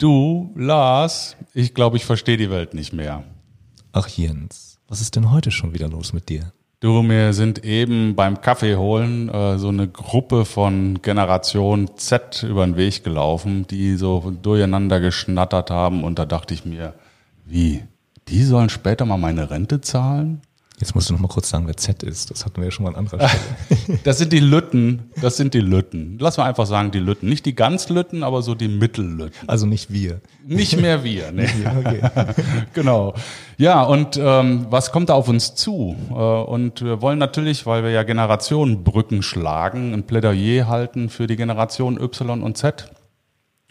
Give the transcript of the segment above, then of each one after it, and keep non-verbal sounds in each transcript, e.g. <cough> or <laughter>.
Du, Lars, ich glaube, ich verstehe die Welt nicht mehr. Ach Jens, was ist denn heute schon wieder los mit dir? Du, mir sind eben beim Kaffee holen äh, so eine Gruppe von Generation Z über den Weg gelaufen, die so durcheinander geschnattert haben und da dachte ich mir, wie, die sollen später mal meine Rente zahlen? Jetzt musst du noch mal kurz sagen, wer Z ist. Das hatten wir ja schon mal an anderer Stelle. <laughs> das sind die Lütten. Das sind die Lütten. Lass mal einfach sagen, die Lütten. Nicht die ganz Lütten, aber so die Mittellütten. Also nicht wir. Nicht mehr wir, <laughs> ne? okay. <laughs> genau. Ja, und ähm, was kommt da auf uns zu? Äh, und wir wollen natürlich, weil wir ja Generationenbrücken schlagen, ein Plädoyer halten für die Generation Y und Z.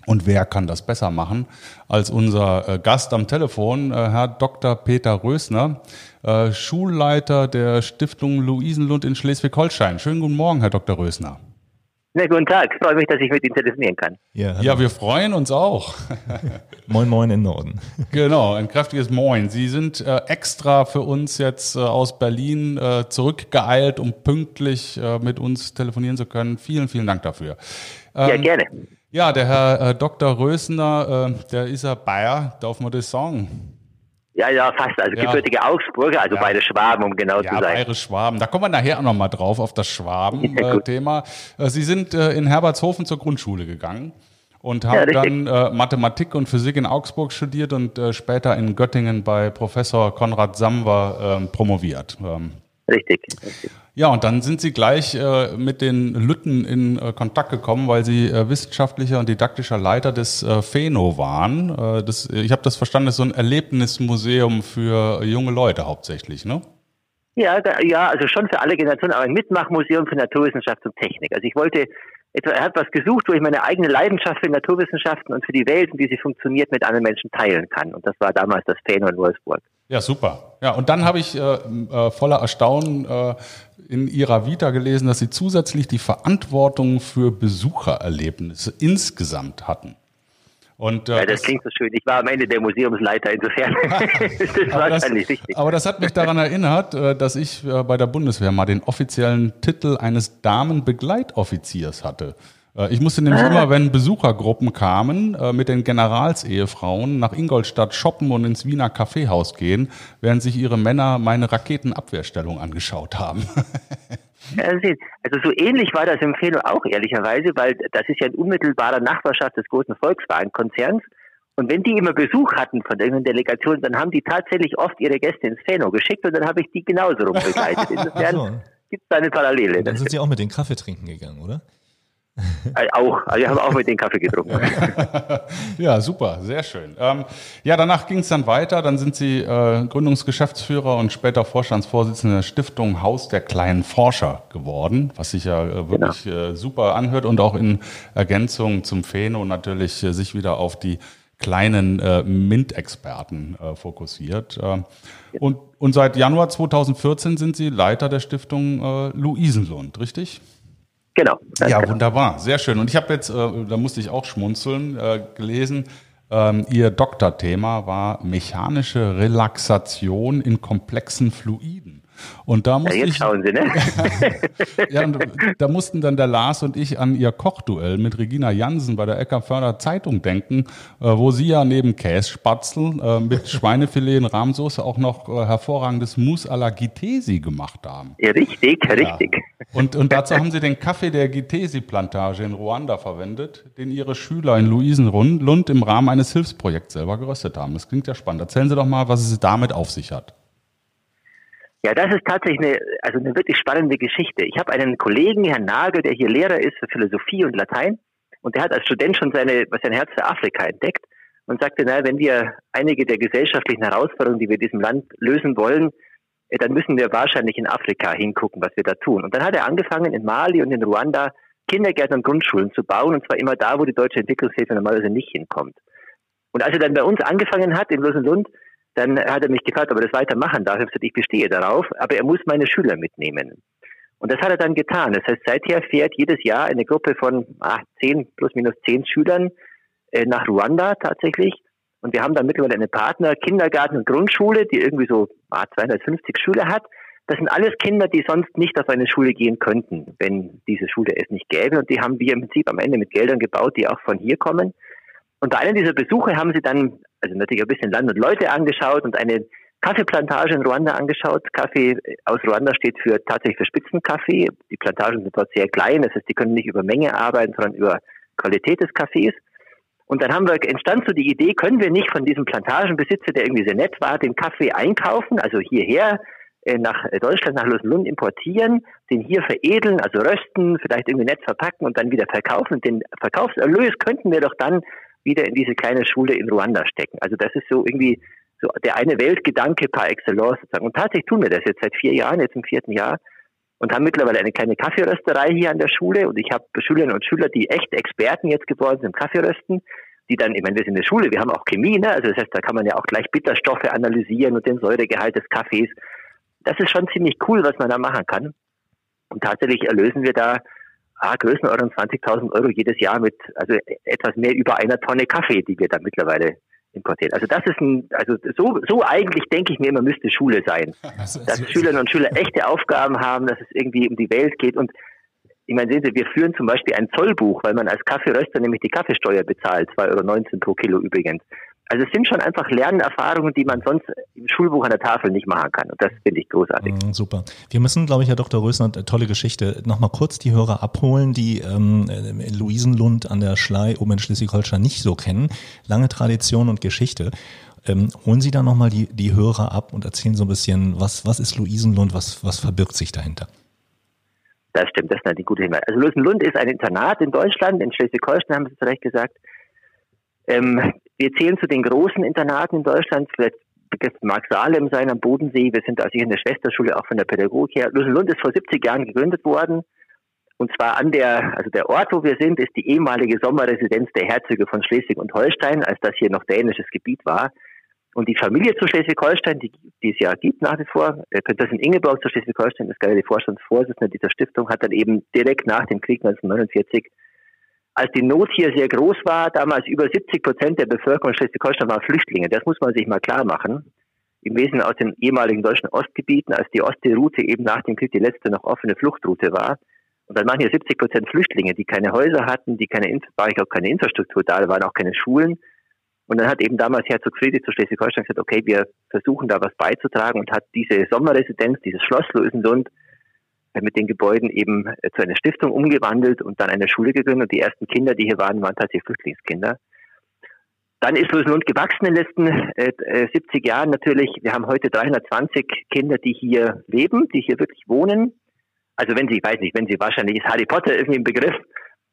Und wer kann das besser machen als unser äh, Gast am Telefon, äh, Herr Dr. Peter Rösner, äh, Schulleiter der Stiftung Luisenlund in Schleswig-Holstein. Schönen guten Morgen, Herr Dr. Rösner. Na, guten Tag, freue mich, dass ich mit Ihnen telefonieren kann. Ja, ja wir freuen uns auch. <laughs> moin, moin in Norden. <laughs> Genau, ein kräftiges Moin. Sie sind äh, extra für uns jetzt äh, aus Berlin äh, zurückgeeilt, um pünktlich äh, mit uns telefonieren zu können. Vielen, vielen Dank dafür. Ähm, ja, gerne. Ja, der Herr äh, Dr. Rösner, äh, der ist ja Bayer, darf man das sagen? Ja, ja, fast. Also ja. gebürtige Augsburger, also ja. beide Schwaben, um genau ja, zu sein. Beide Schwaben. Da kommen wir nachher auch nochmal drauf, auf das Schwaben-Thema. <laughs> Äh, Sie sind äh, in Herbertshofen zur Grundschule gegangen und haben dann äh, Mathematik und Physik in Augsburg studiert und äh, später in Göttingen bei Professor Konrad Samwer ähm, promoviert. Ähm, richtig, richtig. Ja, und dann sind Sie gleich äh, mit den Lütten in äh, Kontakt gekommen, weil Sie äh, wissenschaftlicher und didaktischer Leiter des äh, FENO waren. Äh, das, ich habe das verstanden, das ist so ein Erlebnismuseum für junge Leute hauptsächlich, ne? Ja, da, ja, also schon für alle Generationen, aber ein Mitmachmuseum für Naturwissenschaft und Technik. Also ich wollte etwa, er hat was gesucht, wo ich meine eigene Leidenschaft für Naturwissenschaften und für die Welt und wie sie funktioniert mit anderen Menschen teilen kann. Und das war damals das FENO in Wolfsburg. Ja, super. Ja, und dann habe ich äh, äh, voller Erstaunen äh, in Ihrer Vita gelesen, dass Sie zusätzlich die Verantwortung für Besuchererlebnisse insgesamt hatten. Und, äh, ja, das, das, klingt so schön. Ich war am Ende der Museumsleiter, insofern <laughs> das war wahrscheinlich richtig. Aber das hat mich daran erinnert, äh, dass ich äh, bei der Bundeswehr mal den offiziellen Titel eines Damenbegleitoffiziers hatte. Äh, ich musste nämlich immer, wenn Besuchergruppen kamen, äh, mit den Generalsehefrauen nach Ingolstadt shoppen und ins Wiener Kaffeehaus gehen, während sich ihre Männer meine Raketenabwehrstellung angeschaut haben. Also so ähnlich war das im Feno auch ehrlicherweise, weil das ist ja in unmittelbarer Nachbarschaft des großen Volkswagen-Konzerns. Und wenn die immer Besuch hatten von irgendeiner Delegation, dann haben die tatsächlich oft ihre Gäste ins Feno geschickt und dann habe ich die genauso rumbegleitet. <laughs> Insofern so. gibt es da eine Parallele. Dann sind sie auch mit den Kaffee trinken gegangen, oder? Äh, auch, also wir haben auch mit den Kaffee getrunken. <laughs> ja, super, sehr schön. Ähm, ja, danach ging es dann weiter. Dann sind Sie äh, Gründungsgeschäftsführer und später Vorstandsvorsitzender der Stiftung Haus der kleinen Forscher geworden, was sich ja äh, wirklich genau. äh, super anhört und auch in Ergänzung zum Pheno natürlich äh, sich wieder auf die kleinen äh, MINT-Experten äh, fokussiert. Äh, und, und seit Januar 2014 sind Sie Leiter der Stiftung äh, Luisenlund, richtig? Genau. Ja, genau. wunderbar, sehr schön. Und ich habe jetzt, äh, da musste ich auch schmunzeln, äh, gelesen, ähm, Ihr Doktorthema war mechanische Relaxation in komplexen Fluiden. Und da musste ja, jetzt ich, schauen Sie, ne? <laughs> ja, da mussten dann der Lars und ich an ihr Kochduell mit Regina Jansen bei der Eckerförder Zeitung denken, äh, wo sie ja neben Kässpatzel äh, mit <laughs> Schweinefilet in Rahmsoße auch noch äh, hervorragendes Mousse à la Gitesi gemacht haben. Ja, richtig, ja. richtig. Und, und dazu haben sie den Kaffee der Gitesi-Plantage in Ruanda verwendet, den ihre Schüler in Luisenlund im Rahmen eines Hilfsprojekts selber geröstet haben. Das klingt ja spannend. Erzählen Sie doch mal, was es damit auf sich hat. Ja, das ist tatsächlich eine, also eine wirklich spannende Geschichte. Ich habe einen Kollegen, Herrn Nagel, der hier Lehrer ist für Philosophie und Latein. Und der hat als Student schon seine, sein Herz für Afrika entdeckt und sagte, na, wenn wir einige der gesellschaftlichen Herausforderungen, die wir diesem Land lösen wollen, äh, dann müssen wir wahrscheinlich in Afrika hingucken, was wir da tun. Und dann hat er angefangen, in Mali und in Ruanda Kindergärten und Grundschulen zu bauen, und zwar immer da, wo die deutsche Entwicklungshilfe normalerweise nicht hinkommt. Und als er dann bei uns angefangen hat, in Rosenlund, dann hat er mich gefragt, ob er das weitermachen darf. Ich gesagt, ich bestehe darauf, aber er muss meine Schüler mitnehmen. Und das hat er dann getan. Das heißt, seither fährt jedes Jahr eine Gruppe von ah, 10, plus minus 10 Schülern äh, nach Ruanda tatsächlich. Und wir haben dann mittlerweile eine Partner, Kindergarten und Grundschule, die irgendwie so ah, 250 Schüler hat. Das sind alles Kinder, die sonst nicht auf eine Schule gehen könnten, wenn diese Schule es nicht gäbe. Und die haben wir im Prinzip am Ende mit Geldern gebaut, die auch von hier kommen. Und bei einem dieser Besuche haben sie dann, also natürlich ein bisschen Land und Leute angeschaut und eine Kaffeeplantage in Ruanda angeschaut. Kaffee aus Ruanda steht für tatsächlich für Spitzenkaffee. Die Plantagen sind dort sehr klein, das heißt, die können nicht über Menge arbeiten, sondern über Qualität des Kaffees. Und dann haben wir, entstand so die Idee, können wir nicht von diesem Plantagenbesitzer, der irgendwie sehr nett war, den Kaffee einkaufen, also hierher äh, nach Deutschland, nach Lusenlund importieren, den hier veredeln, also rösten, vielleicht irgendwie nett verpacken und dann wieder verkaufen. Den Verkaufserlös könnten wir doch dann wieder in diese kleine Schule in Ruanda stecken. Also das ist so irgendwie so der eine Weltgedanke par excellence sozusagen. Und tatsächlich tun wir das jetzt seit vier Jahren, jetzt im vierten Jahr und haben mittlerweile eine kleine Kaffeerösterei hier an der Schule und ich habe Schülerinnen und Schüler, die echt Experten jetzt geworden sind im Kaffeerösten, die dann, ich meine, wir sind in der Schule, wir haben auch Chemie, ne? also das heißt, da kann man ja auch gleich Bitterstoffe analysieren und den Säuregehalt des Kaffees. Das ist schon ziemlich cool, was man da machen kann. Und tatsächlich erlösen wir da ah, Größenordnung 20.000 Euro jedes Jahr mit, also etwas mehr über einer Tonne Kaffee, die wir da mittlerweile importieren. Also das ist ein, also so, so eigentlich denke ich mir immer müsste Schule sein. <laughs> Also, dass also, Schülerinnen und Schüler echte Aufgaben haben, dass es irgendwie um die Welt geht und ich meine, sehen Sie, wir führen zum Beispiel ein Zollbuch, weil man als Kaffeeröster nämlich die Kaffeesteuer bezahlt, 2,19 Euro pro Kilo übrigens. Also es sind schon einfach Lernerfahrungen, die man sonst im Schulbuch an der Tafel nicht machen kann. Und das finde ich großartig. Mm, super. Wir müssen, glaube ich, Herr Dr. Rösner, tolle Geschichte, nochmal kurz die Hörer abholen, die ähm, Luisenlund an der Schlei oben in Schleswig-Holstein nicht so kennen. Lange Tradition und Geschichte. Ähm, holen Sie da nochmal die, die Hörer ab und erzählen so ein bisschen, was, was ist Luisenlund, was, was verbirgt sich dahinter? Das stimmt, das ist eine gute Hinweis. Also Luisenlund ist ein Internat in Deutschland, in Schleswig-Holstein haben Sie zu Recht gesagt. Ähm, wir zählen zu den großen Internaten in Deutschland. Vielleicht Begriff Mark Salem sein am Bodensee. Wir sind also hier in der Schwesterschule auch von der Pädagogik her. Lusenlund ist vor 70 Jahren gegründet worden. Und zwar an der, also der Ort, wo wir sind, ist die ehemalige Sommerresidenz der Herzöge von Schleswig und Holstein, als das hier noch dänisches Gebiet war. Und die Familie zu Schleswig-Holstein, die, die es ja gibt nach wie vor, Prinzessin Ingeborg zu Schleswig-Holstein ist gerade die Vorstandsvorsitzende dieser Stiftung, hat dann eben direkt nach dem Krieg 1949 als die Not hier sehr groß war, damals über 70 Prozent der Bevölkerung Schleswig-Holstein waren Flüchtlinge. Das muss man sich mal klar machen. Im Wesentlichen aus den ehemaligen deutschen Ostgebieten, als die Ostseeroute eben nach dem Krieg die letzte noch offene Fluchtroute war. Und dann waren hier 70 Prozent Flüchtlinge, die keine Häuser hatten, die keine, war ich auch keine Infrastruktur da, da waren auch keine Schulen. Und dann hat eben damals Herzog Friedrich zu Schleswig-Holstein gesagt, okay, wir versuchen da was beizutragen und hat diese Sommerresidenz, dieses Schloss Lösenlund, mit den Gebäuden eben äh, zu einer Stiftung umgewandelt und dann eine Schule gegründet. Und die ersten Kinder, die hier waren, waren tatsächlich Flüchtlingskinder. Dann ist Rosenlund gewachsen in den letzten äh, 70 äh, Jahren natürlich. Wir haben heute 320 Kinder, die hier leben, die hier wirklich wohnen. Also wenn Sie, ich weiß nicht, wenn Sie wahrscheinlich ist Harry Potter irgendwie im Begriff,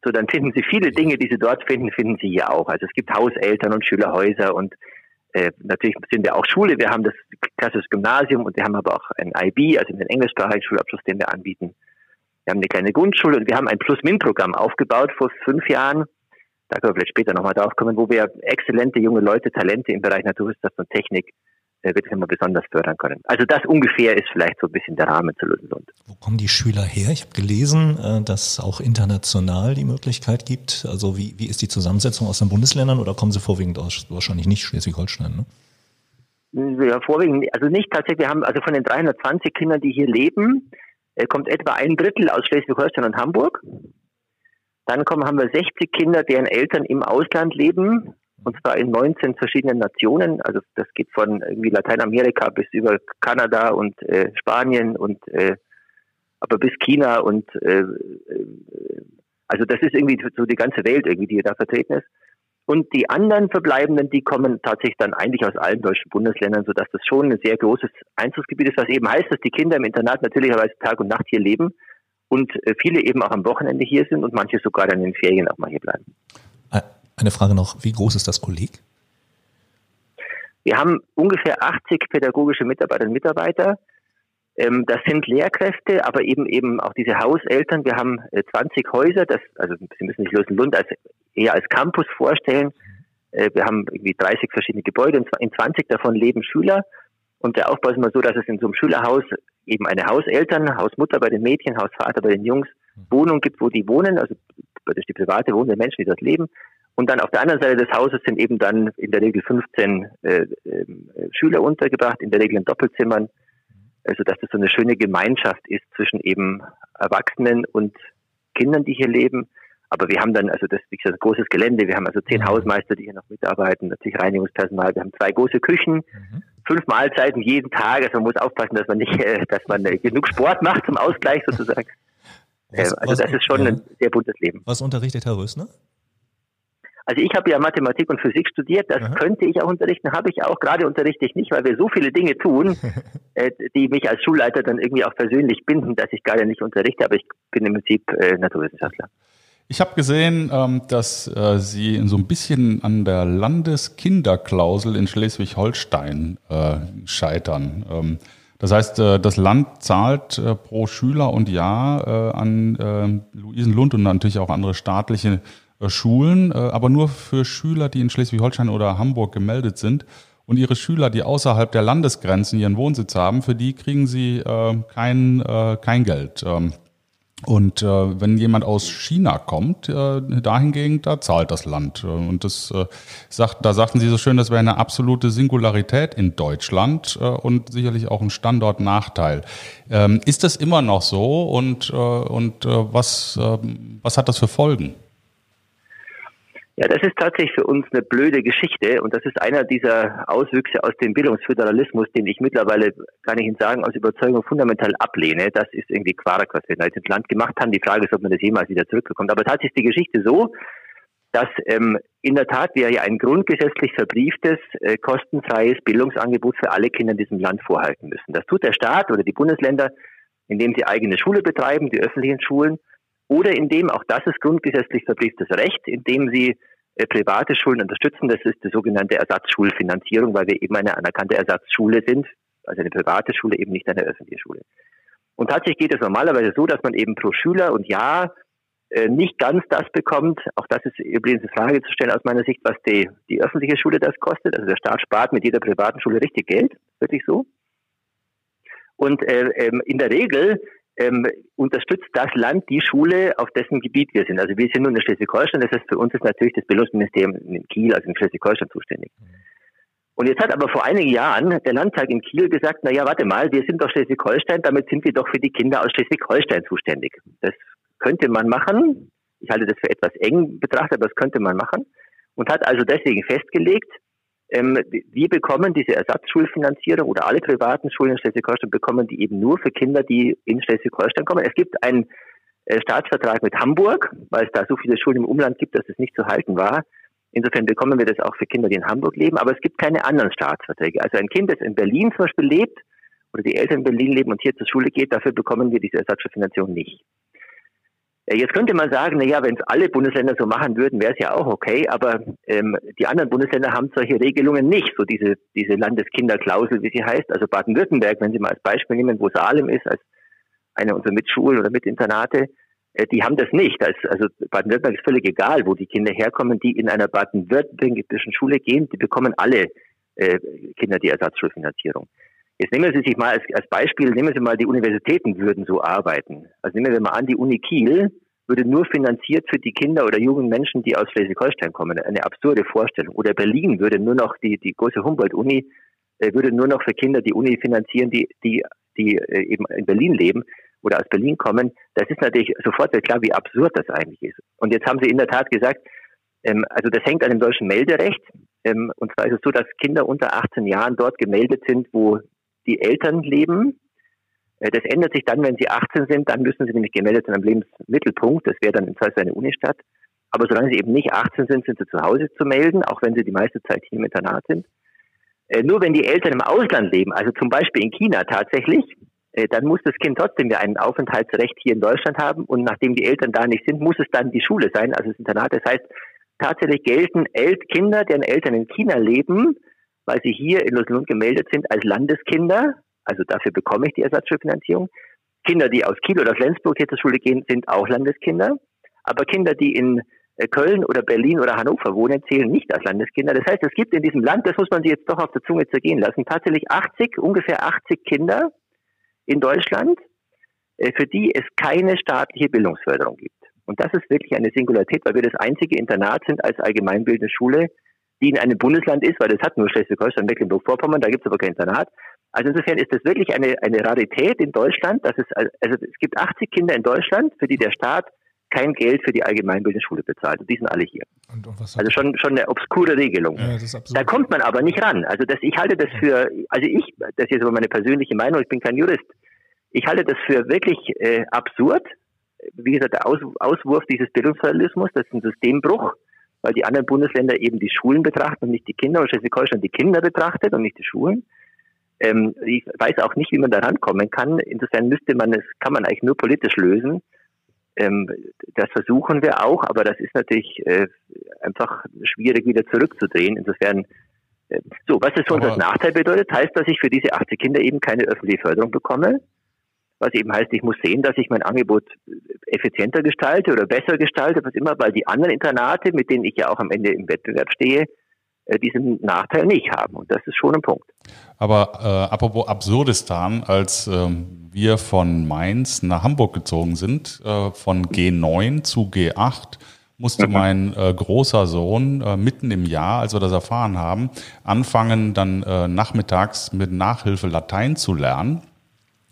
so dann finden Sie viele Dinge, die Sie dort finden, finden Sie hier auch. Also es gibt Hauseltern und Schülerhäuser und äh, natürlich sind wir auch Schule, wir haben das klassische Gymnasium und wir haben aber auch ein IB, also den englischsprachigen Schulabschluss, den wir anbieten. Wir haben eine kleine Grundschule und wir haben ein Plus-Min-Programm aufgebaut vor fünf Jahren. Da können wir vielleicht später nochmal drauf kommen, wo wir exzellente junge Leute, Talente im Bereich Naturwissenschaft und Technik wirklich immer besonders fördern können. Also das ungefähr ist vielleicht so ein bisschen der Rahmen zu Lösenlund. Wo kommen die Schüler her? Ich habe gelesen, äh, dass es auch international die Möglichkeit gibt. Also wie, wie ist die Zusammensetzung aus den Bundesländern oder kommen sie vorwiegend aus wahrscheinlich nicht Schleswig-Holstein? Ne? Ja, vorwiegend, also nicht tatsächlich. Wir haben also von den 320 Kindern, die hier leben, äh, kommt etwa ein Drittel aus Schleswig-Holstein und Hamburg. Dann kommen, haben wir 60 Kinder, deren Eltern im Ausland leben und zwar in 19 verschiedenen Nationen. Also das geht von irgendwie Lateinamerika bis über Kanada und äh, Spanien und äh, aber bis China und äh, äh, also das ist irgendwie so die ganze Welt irgendwie, die da vertreten ist. Und die anderen Verbleibenden, die kommen tatsächlich dann eigentlich aus allen deutschen Bundesländern, sodass das schon ein sehr großes Einzugsgebiet ist, was eben heißt, dass die Kinder im Internat natürlicherweise Tag und Nacht hier leben und äh, viele eben auch am Wochenende hier sind und manche sogar dann in den Ferien auch mal hier bleiben. Eine Frage noch, wie groß ist das Kolleg? Wir haben ungefähr 80 pädagogische Mitarbeiterinnen und Mitarbeiter. Ähm, das sind Lehrkräfte, aber eben eben auch diese Hauseltern. Wir haben 20 äh, Häuser, das, also Sie müssen sich Lösenlund als, eher als Campus vorstellen. Äh, wir haben irgendwie 30 verschiedene Gebäude und in 20 davon leben Schüler. Und der Aufbau ist immer so, dass es in so einem Schülerhaus eben eine Hauseltern, Hausmutter bei den Mädchen, Hausvater bei den Jungs, Wohnung gibt, wo die wohnen, also das ist die private Wohnung der Menschen, die dort leben. Und dann auf der anderen Seite des Hauses sind eben dann in der Regel 15 äh, äh, Schüler untergebracht, in der Regel in Doppelzimmern. Also dass das so eine schöne Gemeinschaft ist zwischen eben Erwachsenen und Kindern, die hier leben. Aber wir haben dann, also das ist ein großes Gelände, wir haben also zehn Mhm. Hausmeister, die hier noch mitarbeiten, natürlich Reinigungspersonal, wir haben zwei große Küchen, Mhm. fünf Mahlzeiten jeden Tag, also man muss aufpassen, dass man nicht, äh, dass man äh, genug Sport macht zum Ausgleich sozusagen. Was- also was- das ist schon ja. ein sehr buntes Leben. Was unterrichtet Herr Rösner? Also ich habe ja Mathematik und Physik studiert, das Aha. könnte ich auch unterrichten, habe ich auch, gerade unterrichte ich nicht, weil wir so viele Dinge tun, <laughs> äh, die mich als Schulleiter dann irgendwie auch persönlich binden, dass ich gerade nicht unterrichte, aber ich bin im Prinzip äh, Naturwissenschaftler. Ich habe gesehen, ähm, dass äh, Sie so ein bisschen an der Landeskinderklausel in Schleswig-Holstein äh, scheitern. Ähm, das heißt, äh, das Land zahlt äh, pro Schüler und Jahr äh, an äh, Luisenlund und natürlich auch andere staatliche Schulen, äh, aber nur für Schüler, die in Schleswig-Holstein oder Hamburg gemeldet sind. Und ihre Schüler, die außerhalb der Landesgrenzen ihren Wohnsitz haben, für die kriegen sie äh, kein, äh, kein Geld. Ähm, und äh, wenn jemand aus China kommt, äh, dahingegen, da zahlt das Land. Äh, Und das äh, sagt, da sagten Sie so schön, das wäre eine absolute Singularität in Deutschland äh, und sicherlich auch ein Standortnachteil. Ähm, ist das immer noch so und, äh, und äh, was, äh, was hat das für Folgen? Ja, das ist tatsächlich für uns eine blöde Geschichte und das ist einer dieser Auswüchse aus dem Bildungsföderalismus, den ich mittlerweile, kann ich Ihnen sagen, aus Überzeugung fundamental ablehne. Das ist irgendwie Quark, was wir da jetzt ins Land gemacht haben. Die Frage ist, ob man das jemals wieder zurückbekommt. Aber tatsächlich ist die Geschichte so, dass ähm, in der Tat wir ja ein grundgesetzlich verbrieftes, äh, kostenfreies Bildungsangebot für alle Kinder in diesem Land vorhalten müssen. Das tut der Staat oder die Bundesländer, indem sie eigene Schule betreiben, die öffentlichen Schulen, oder indem, auch das ist grundgesetzlich verbrieftes Recht, indem sie äh, private Schulen unterstützen. Das ist die sogenannte Ersatzschulfinanzierung, weil wir eben eine anerkannte Ersatzschule sind, also eine private Schule, eben nicht eine öffentliche Schule. Und tatsächlich geht es normalerweise so, dass man eben pro Schüler und Jahr äh, nicht ganz das bekommt. Auch das ist übrigens eine Frage zu stellen aus meiner Sicht, was die, die öffentliche Schule das kostet. Also der Staat spart mit jeder privaten Schule richtig Geld, wirklich so. Und äh, ähm, in der Regel ähm, unterstützt das Land die Schule, auf dessen Gebiet wir sind. Also wir sind nun in Schleswig-Holstein, das heißt für uns ist natürlich das Bildungsministerium in Kiel, also in Schleswig-Holstein zuständig. Und jetzt hat aber vor einigen Jahren der Landtag in Kiel gesagt, na ja, warte mal, wir sind doch Schleswig-Holstein, damit sind wir doch für die Kinder aus Schleswig-Holstein zuständig. Das könnte man machen. Ich halte das für etwas eng betrachtet, aber das könnte man machen. Und hat also deswegen festgelegt, ähm, wir bekommen diese Ersatzschulfinanzierung oder alle privaten Schulen in Schleswig-Holstein bekommen die eben nur für Kinder, die in Schleswig-Holstein kommen. Es gibt einen äh, Staatsvertrag mit Hamburg, weil es da so viele Schulen im Umland gibt, dass es nicht zu halten war. Insofern bekommen wir das auch für Kinder, die in Hamburg leben, aber es gibt keine anderen Staatsverträge. Also ein Kind, das in Berlin zum Beispiel lebt oder die Eltern in Berlin leben und hier zur Schule geht, dafür bekommen wir diese Ersatzschulfinanzierung nicht. Äh, Jetzt könnte man sagen, na ja, wenn es alle Bundesländer so machen würden, wäre es ja auch okay, aber ähm, die anderen Bundesländer haben solche Regelungen nicht, so diese, diese Landeskinderklausel, wie sie heißt. Also Baden-Württemberg, wenn Sie mal als Beispiel nehmen, wo Salem ist, als eine unserer Mitschulen oder Mitinternate, äh, die haben das nicht. Das, also Baden-Württemberg ist völlig egal, wo die Kinder herkommen, die in einer baden-württembergischen Schule gehen, die bekommen alle äh, Kinder die Ersatzschulfinanzierung. Jetzt nehmen Sie sich mal als, als Beispiel, nehmen Sie mal die Universitäten würden so arbeiten. Also nehmen wir mal an, die Uni Kiel würde nur finanziert für die Kinder oder jungen Menschen, die aus Schleswig-Holstein kommen. Eine absurde Vorstellung. Oder Berlin würde nur noch die, die große Humboldt-Uni äh, würde nur noch für Kinder die Uni finanzieren, die, die, die äh, eben in Berlin leben oder aus Berlin kommen. Das ist natürlich sofort klar, wie absurd das eigentlich ist. Und jetzt haben Sie in der Tat gesagt, ähm, also das hängt an dem deutschen Melderecht. Ähm, und zwar ist es so, dass Kinder unter 18 Jahren dort gemeldet sind, wo die Eltern leben. Äh, Das ändert sich dann, wenn sie 18 sind, dann müssen sie nämlich gemeldet sein am Lebensmittelpunkt. Das wäre dann im Zweifel eine Unistadt. Aber solange sie eben nicht 18 sind, sind sie zu Hause zu melden, auch wenn sie die meiste Zeit hier im Internat sind. Äh, Nur wenn die Eltern im Ausland leben, also zum Beispiel in China tatsächlich, äh, dann muss das Kind trotzdem ja ein Aufenthaltsrecht hier in Deutschland haben. Und nachdem die Eltern da nicht sind, muss es dann die Schule sein, also das Internat. Das heißt, tatsächlich gelten El Kinder, deren Eltern in China leben, weil sie hier in Lustenlund gemeldet sind als Landeskinder. Also dafür bekomme ich die Ersatzschulfinanzierung. Kinder, die aus Kiel oder aus Lenzburg hier zur Schule gehen, sind auch Landeskinder. Aber Kinder, die in äh, Köln oder Berlin oder Hannover wohnen, zählen nicht als Landeskinder. Das heißt, es gibt in diesem Land, das muss man sich jetzt doch auf der Zunge zergehen lassen, tatsächlich 80, ungefähr 80 Kinder in Deutschland, äh, für die es keine staatliche Bildungsförderung gibt. Und das ist wirklich eine Singularität, weil wir das einzige Internat sind als allgemeinbildende Schule, die in einem Bundesland ist, weil das hat nur Schleswig-Holstein, Mecklenburg-Vorpommern, da gibt es aber kein Internat. Also insofern ist das wirklich eine, eine Rarität in Deutschland, dass es, also es gibt 80 Kinder in Deutschland, für die der Staat kein Geld für die allgemeinbildende Schule bezahlt. Und die sind alle hier. Und, und also schon, schon eine obskure Regelung. Ja, da kommt man aber nicht ran. Also das, ich halte das für, also ich, das ist jetzt aber meine persönliche Meinung, ich bin kein Jurist, ich halte das für wirklich äh, absurd. Wie gesagt, der Aus, Auswurf dieses Bildungsföderalismus, das ist ein Systembruch, weil die anderen Bundesländer eben die Schulen betrachten und nicht die Kinder und Schleswig-Holstein die Kinder betrachtet und nicht die Schulen. Ähm, ich weiß auch nicht, wie man da rankommen kann. Insofern müsste man es, kann man eigentlich nur politisch lösen. Ähm, das versuchen wir auch, aber das ist natürlich äh, einfach schwierig wieder zurückzudrehen. Insofern, äh, so, was es für uns als Nachteil bedeutet, heißt, dass ich für diese 80 Kinder eben keine öffentliche Förderung bekomme. Was eben heißt, ich muss sehen, dass ich mein Angebot effizienter gestalte oder besser gestalte, was immer, weil die anderen Internate, mit denen ich ja auch am Ende im Wettbewerb stehe, äh, diesen Nachteil nicht haben. Und das ist schon ein Punkt. Aber äh, apropos Absurdistan, als ähm, wir von Mainz nach Hamburg gezogen sind, äh, von G9 zu G8, musste mhm. mein äh, großer Sohn äh, mitten im Jahr, als wir das erfahren haben, anfangen, dann äh, nachmittags mit Nachhilfe Latein zu lernen,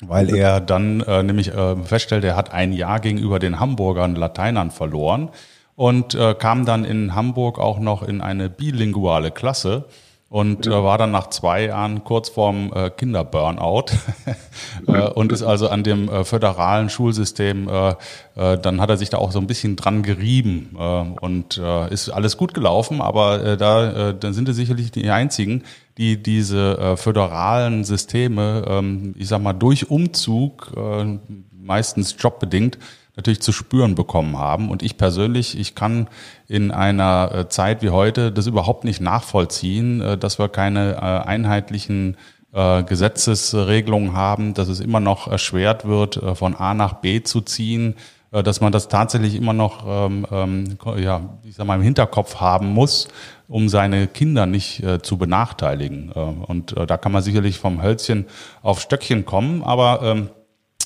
weil er dann äh, nämlich äh, feststellte, er hat ein Jahr gegenüber den Hamburgern Lateinern verloren und äh, kam dann in Hamburg auch noch in eine bilinguale Klasse und äh, war dann nach zwei Jahren kurz vorm äh, Kinderburnout <laughs> äh, und ist also an dem äh, föderalen Schulsystem, äh, äh, dann hat er sich da auch so ein bisschen dran gerieben äh, und äh, ist alles gut gelaufen, aber äh, da äh, dann sind es sicherlich die einzigen, die diese äh, föderalen Systeme, ähm, ich sag mal, durch Umzug, äh, meistens jobbedingt, natürlich zu spüren bekommen haben. Und ich persönlich, ich kann in einer äh, Zeit wie heute das überhaupt nicht nachvollziehen, äh, dass wir keine äh, einheitlichen Gesetzesregelungen haben, dass es immer noch erschwert wird, von A nach B zu ziehen, dass man das tatsächlich immer noch, ähm, ähm, ja, ich sag mal, im Hinterkopf haben muss, um seine Kinder nicht äh, zu benachteiligen. Äh, und äh, da kann man sicherlich vom Hölzchen auf Stöckchen kommen, aber ähm,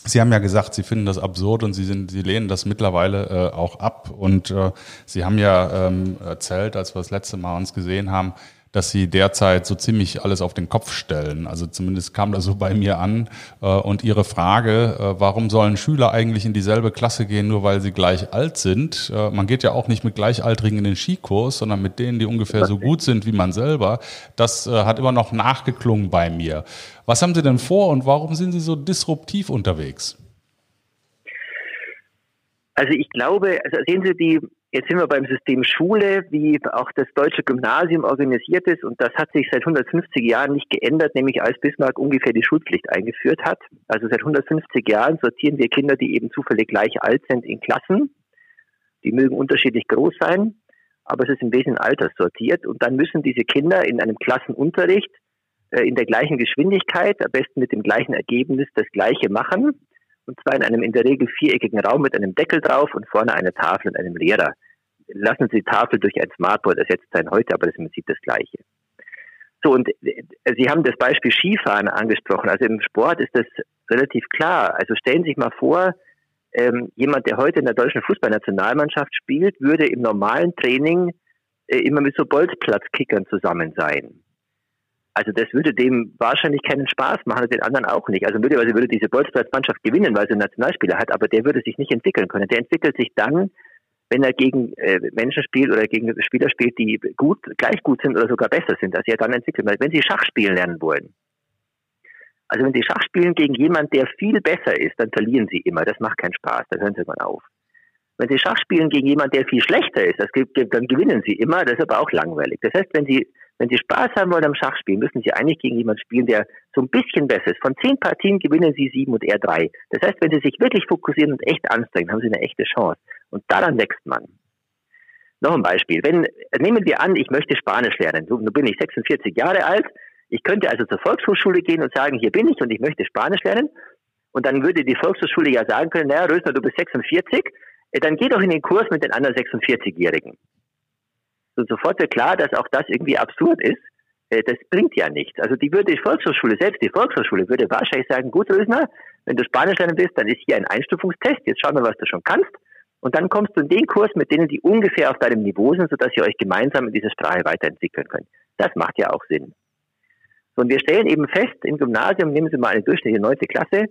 Sie haben ja gesagt, Sie finden das absurd und Sie, sind, Sie lehnen das mittlerweile äh, auch ab. Und äh, Sie haben ja ähm, erzählt, als wir das letzte Mal uns gesehen haben, dass sie derzeit so ziemlich alles auf den Kopf stellen. Also zumindest kam das so bei mir an. Äh, und Ihre Frage, äh, warum sollen Schüler eigentlich in dieselbe Klasse gehen, nur weil sie gleich alt sind? Äh, man geht ja auch nicht mit Gleichaltrigen in den Skikurs, sondern mit denen, die ungefähr so gut sind wie man selber. Das hat immer noch nachgeklungen bei mir. Was haben Sie denn vor und warum sind Sie so disruptiv unterwegs? Also ich glaube, also sehen Sie die Jetzt sind wir beim System Schule, wie auch das deutsche Gymnasium organisiert ist. Und das hat sich seit 150 Jahren nicht geändert, nämlich als Bismarck ungefähr die Schulpflicht eingeführt hat. Also seit 150 Jahren sortieren wir Kinder, die eben zufällig gleich alt sind, in Klassen. Die mögen unterschiedlich groß sein, aber es ist im Wesentlichen alterssortiert. Und dann müssen diese Kinder in einem Klassenunterricht äh, in der gleichen Geschwindigkeit, am besten mit dem gleichen Ergebnis, das Gleiche machen. Und zwar in einem in der Regel viereckigen Raum mit einem Deckel drauf und vorne eine Tafel und einem Lehrer lassen Sie die Tafel durch ein Smartboard ersetzt sein heute, aber das ist im Prinzip das Gleiche. So, und äh, Sie haben das Beispiel Skifahren angesprochen. Also im Sport ist das relativ klar. Also stellen Sie sich mal vor, ähm, jemand, der heute in der deutschen Fußballnationalmannschaft spielt, würde im normalen Training äh, immer mit so Bolzplatzkickern zusammen sein. Also das würde dem wahrscheinlich keinen Spaß machen und den anderen auch nicht. Also möglicherweise würde diese Bolzplatzmannschaft gewinnen, weil sie einen Nationalspieler hat, aber der würde sich nicht entwickeln können. Der entwickelt sich dann, wenn er gegen äh, Menschen spielt oder gegen Spieler spielt, die gut, gleich gut sind oder sogar besser sind, als er dann entwickelt. Wenn Sie Schach spielen lernen wollen, also wenn Sie Schach spielen gegen jemanden, der viel besser ist, dann verlieren Sie immer. Das macht keinen Spaß, da hören Sie mal auf. Wenn Sie Schach spielen gegen jemanden, der viel schlechter ist, das, dann gewinnen Sie immer, das ist aber auch langweilig. Das heißt, wenn Sie, wenn Sie Spaß haben wollen am Schachspielen, müssen Sie eigentlich gegen jemanden spielen, der so ein bisschen besser ist. Von zehn Partien gewinnen Sie sieben und er drei. Das heißt, wenn Sie sich wirklich fokussieren und echt anstrengen, haben Sie eine echte Chance. Und daran wächst man. Noch ein Beispiel. Wenn, nehmen wir an, ich möchte Spanisch lernen. Nun bin ich 46 Jahre alt. Ich könnte also zur Volkshochschule gehen und sagen, hier bin ich und ich möchte Spanisch lernen. Und dann würde die Volkshochschule ja sagen können, naja, Rösner, du bist 46, äh, dann geh doch in den Kurs mit den anderen 46-Jährigen. Und sofort wird klar, dass auch das irgendwie absurd ist. Äh, das bringt ja nichts. Also die würde die Volkshochschule, selbst die Volkshochschule würde wahrscheinlich sagen, gut, Rösner, wenn du Spanisch lernen willst, dann ist hier ein Einstufungstest, jetzt schauen wir, was du schon kannst. Und dann kommst du in den Kurs mit denen, die ungefähr auf deinem Niveau sind, sodass ihr euch gemeinsam in dieser Sprache weiterentwickeln könnt. Das macht ja auch Sinn. So, und wir stellen eben fest, im Gymnasium, nehmen Sie mal eine durchschnittliche neunte Klasse,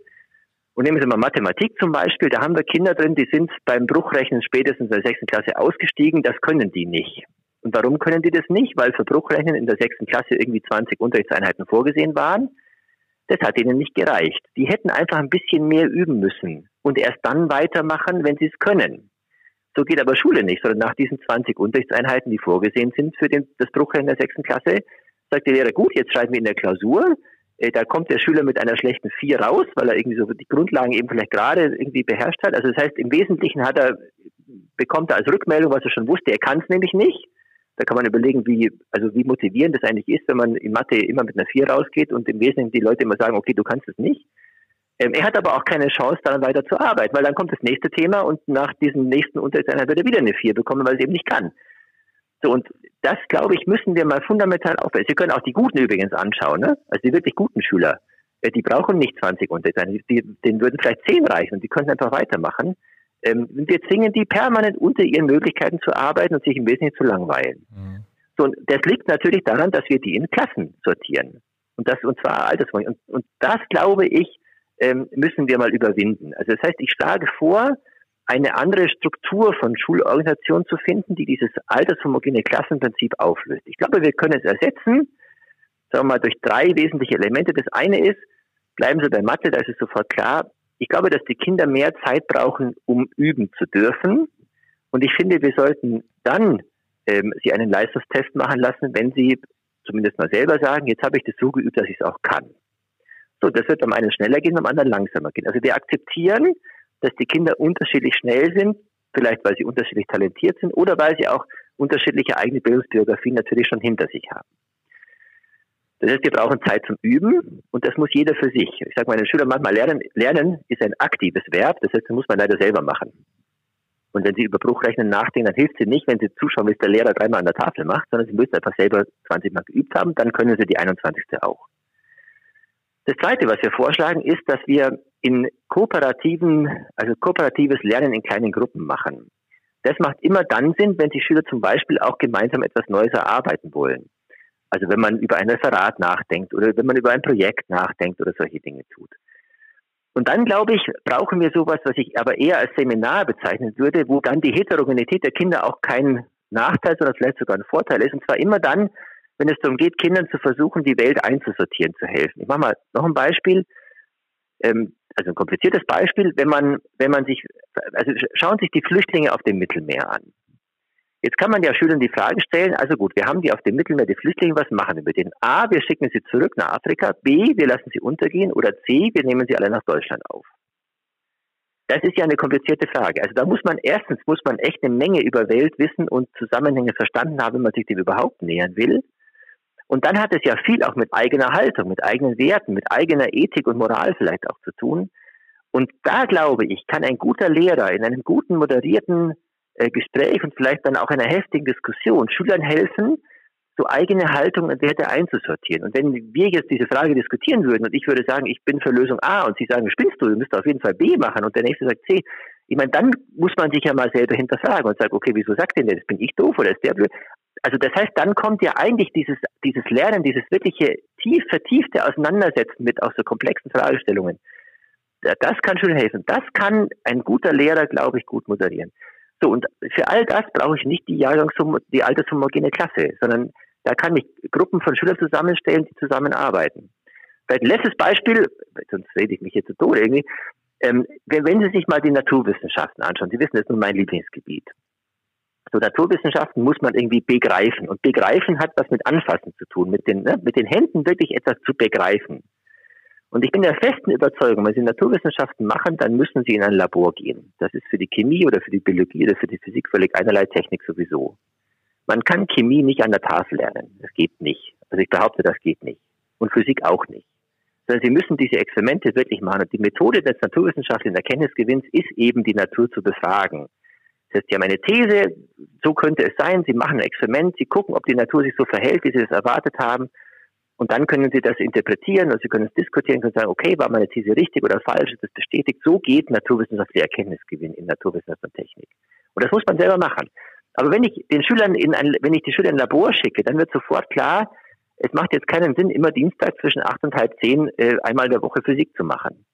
Und nehmen Sie mal Mathematik zum Beispiel, da haben wir Kinder drin, die sind beim Bruchrechnen spätestens in der sechsten Klasse ausgestiegen, das können die nicht. Und warum können die das nicht? Weil für Bruchrechnen in der sechsten Klasse irgendwie 20 Unterrichtseinheiten vorgesehen waren. Das hat ihnen nicht gereicht. Die hätten einfach ein bisschen mehr üben müssen und erst dann weitermachen, wenn sie es können. So geht aber Schule nicht, sondern nach diesen 20 Unterrichtseinheiten, die vorgesehen sind für den, das Bruchrechnen der sechsten Klasse, sagt der Lehrer, gut, jetzt schreiben wir in der Klausur, äh, da kommt der Schüler mit einer schlechten Vier raus, weil er irgendwie so die Grundlagen eben vielleicht gerade irgendwie beherrscht hat. Also das heißt, im Wesentlichen hat er, bekommt er als Rückmeldung, was er schon wusste, er kann es nämlich nicht. Da kann man überlegen, wie, also wie motivierend das eigentlich ist, wenn man in Mathe immer mit einer Vier rausgeht und im Wesentlichen die Leute immer sagen, okay, du kannst es nicht. Ähm, er hat aber auch keine Chance, daran weiter zu arbeiten, weil dann kommt das nächste Thema und nach diesem nächsten Unterrichtseinheit wird er wieder eine Vier bekommen, weil er es eben nicht kann. So, und das, glaube ich, müssen wir mal fundamental aufbauen. Sie können auch die Guten übrigens anschauen, ne? also die wirklich guten Schüler. Äh, die brauchen nicht 20 Unterrichtseinheiten, denen würden vielleicht 10 reichen und die können einfach weitermachen. Ähm, wir zwingen die permanent unter ihren Möglichkeiten zu arbeiten und sich im Wesentlichen zu langweilen. Mhm. So, und das liegt natürlich daran, dass wir die in Klassen sortieren. Und das, und zwar altersmäßig. Und, und das, glaube ich, ähm, müssen wir mal überwinden. Also das heißt, ich schlage vor, eine andere Struktur von Schulorganisation zu finden, die dieses altershomogene Klassenprinzip auflöst. Ich glaube, wir können es ersetzen, sagen wir mal, durch drei wesentliche Elemente. Das eine ist, bleiben Sie bei Mathe, da ist es sofort klar, ich glaube, dass die Kinder mehr Zeit brauchen, um üben zu dürfen. Und ich finde, wir sollten dann ähm, sie einen Leistungstest machen lassen, wenn sie zumindest mal selber sagen, jetzt habe ich das so geübt, dass ich es auch kann. So, das wird am einen schneller gehen, am anderen langsamer gehen. Also wir akzeptieren, dass die Kinder unterschiedlich schnell sind, vielleicht weil sie unterschiedlich talentiert sind oder weil sie auch unterschiedliche eigene Bildungsbiografien natürlich schon hinter sich haben. Das heißt, wir brauchen Zeit zum Üben und das muss jeder für sich. Ich sage meinen Schülern manchmal, lernen, lernen ist ein aktives Verb, das heißt, das muss man leider selber machen. Und wenn Sie über Bruchrechnen nachdenken, dann hilft es nicht, wenn Sie zuschauen, wie es der Lehrer dreimal an der Tafel macht, sondern Sie müssen einfach selber 20 Mal geübt haben, dann können Sie die 21. auch. Das Zweite, was wir vorschlagen, ist, dass wir in kooperativen, also kooperatives Lernen in kleinen Gruppen machen. Das macht immer dann Sinn, wenn die Schüler zum Beispiel auch gemeinsam etwas Neues erarbeiten wollen. Also wenn man über ein Referat nachdenkt oder wenn man über ein Projekt nachdenkt oder solche Dinge tut. Und dann, glaube ich, brauchen wir sowas, was ich aber eher als Seminar bezeichnen würde, wo dann die Heterogenität der Kinder auch kein Nachteil, sondern vielleicht sogar ein Vorteil ist. Und zwar immer dann, wenn es darum geht, Kindern zu versuchen, die Welt einzusortieren, zu helfen. Ich mache mal noch ein Beispiel, ähm, also ein kompliziertes Beispiel, wenn man, wenn man sich, also schauen sich die Flüchtlinge auf dem Mittelmeer an. Jetzt kann man ja Schülern die Frage stellen, also gut, wir haben die auf dem Mittelmeer, die Flüchtlinge, was machen wir mit denen? A, wir schicken sie zurück nach Afrika, B, wir lassen sie untergehen oder C, wir nehmen sie alle nach Deutschland auf. Das ist ja eine komplizierte Frage. Also da muss man erstens muss man echt eine Menge über Welt wissen und Zusammenhänge verstanden haben, wenn man sich dem überhaupt nähern will. Und dann hat es ja viel auch mit eigener Haltung, mit eigenen Werten, mit eigener Ethik und Moral vielleicht auch zu tun. Und da glaube ich, kann ein guter Lehrer in einem guten, moderierten äh, Gespräch und vielleicht dann auch einer heftigen Diskussion Schülern helfen, so eigene Haltung und Werte einzusortieren. Und wenn wir jetzt diese Frage diskutieren würden und ich würde sagen, ich bin für Lösung A und Sie sagen, spinnst du, du müsst auf jeden Fall B machen und der nächste sagt C, ich meine, dann muss man sich ja mal selber hinterfragen und sagen, okay, wieso sagt denn der, das bin ich doof oder ist der blöd? Also das heißt, dann kommt ja eigentlich dieses, dieses Lernen, dieses wirkliche tief vertiefte Auseinandersetzen mit auch so komplexen Fragestellungen. Das kann schon helfen. Das kann ein guter Lehrer, glaube ich, gut moderieren. So, und für all das brauche ich nicht die Jahrgangs die altershomogene Klasse, sondern da kann ich Gruppen von Schülern zusammenstellen, die zusammenarbeiten. Vielleicht ein letztes Beispiel, sonst rede ich mich jetzt zu Tode irgendwie. Ähm, wenn, wenn Sie sich mal die Naturwissenschaften anschauen, Sie wissen, das ist nun mein Lieblingsgebiet. So Naturwissenschaften muss man irgendwie begreifen. Und begreifen hat was mit Anfassen zu tun, mit den, ne, mit den Händen wirklich etwas zu begreifen. Und ich bin der festen Überzeugung, wenn Sie Naturwissenschaften machen, dann müssen Sie in ein Labor gehen. Das ist für die Chemie oder für die Biologie oder für die Physik völlig einerlei Technik sowieso. Man kann Chemie nicht an der Tafel lernen. Das geht nicht. Also ich behaupte, das geht nicht. Und Physik auch nicht. Sondern Sie müssen diese Experimente wirklich machen. Und die Methode des naturwissenschaftlichen Erkenntnisgewinns ist eben, die Natur zu befragen. Das heißt, Sie haben eine These, so könnte es sein, Sie machen ein Experiment, Sie gucken, ob die Natur sich so verhält, wie Sie das erwartet haben. Und dann können Sie das interpretieren und Sie können es diskutieren, können sagen, okay, war meine These richtig oder falsch, ist das bestätigt. So geht naturwissenschaftlicher Erkenntnisgewinn in Naturwissenschaft und Technik. Und das muss man selber machen. Aber wenn ich den Schülern in ein, wenn ich die Schüler in ein Labor schicke, dann wird sofort klar, es macht jetzt keinen Sinn, immer Dienstag zwischen acht und halb zehn äh, einmal in der Woche Physik zu machen.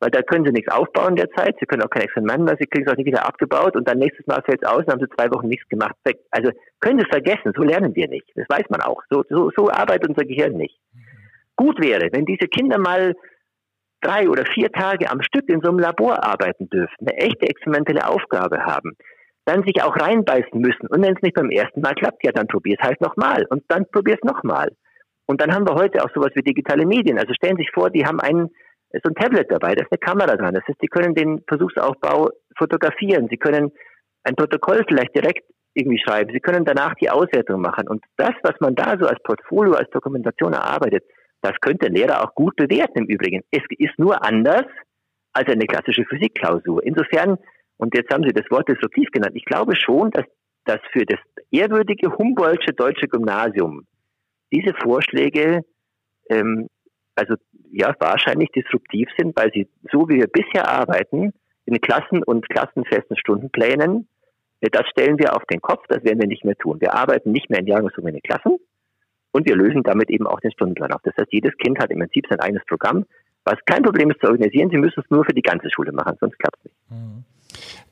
Weil da können sie nichts aufbauen derzeit, sie können auch kein Experiment mehr, sie kriegen es auch nicht wieder abgebaut und dann nächstes Mal fällt es aus und haben sie zwei Wochen nichts gemacht. Also können sie vergessen, so lernen wir nicht. Das weiß man auch. So, so, so arbeitet unser Gehirn nicht. Gut wäre, wenn diese Kinder mal drei oder vier Tage am Stück in so einem Labor arbeiten dürften, eine echte experimentelle Aufgabe haben, dann sich auch reinbeißen müssen. Und wenn es nicht beim ersten Mal klappt, ja, dann probier es halt nochmal und dann probier es nochmal. Und dann haben wir heute auch sowas wie digitale Medien. Also stellen Sie sich vor, die haben einen so ein Tablet dabei, da ist eine Kamera dran. Das heißt, die können den Versuchsaufbau fotografieren. Sie können ein Protokoll vielleicht direkt irgendwie schreiben. Sie können danach die Auswertung machen. Und das, was man da so als Portfolio, als Dokumentation erarbeitet, das könnte ein Lehrer auch gut bewerten im Übrigen. Es ist nur anders als eine klassische Physikklausur. Insofern, und jetzt haben Sie das Wort disruptiv genannt, ich glaube schon, dass, dass für das ehrwürdige Humboldtsche deutsche Gymnasium diese Vorschläge ähm, also ja wahrscheinlich disruptiv sind, weil sie so wie wir bisher arbeiten, in Klassen und klassenfesten Stundenplänen, äh, das stellen wir auf den Kopf, das werden wir nicht mehr tun. Wir arbeiten nicht mehr in jahrgangsungen Klassen und wir lösen damit eben auch den Stundenplan auf. Das heißt, jedes Kind hat im Prinzip sein eigenes Programm, was kein Problem ist zu organisieren. Sie müssen es nur für die ganze Schule machen, sonst klappt es nicht. Mhm.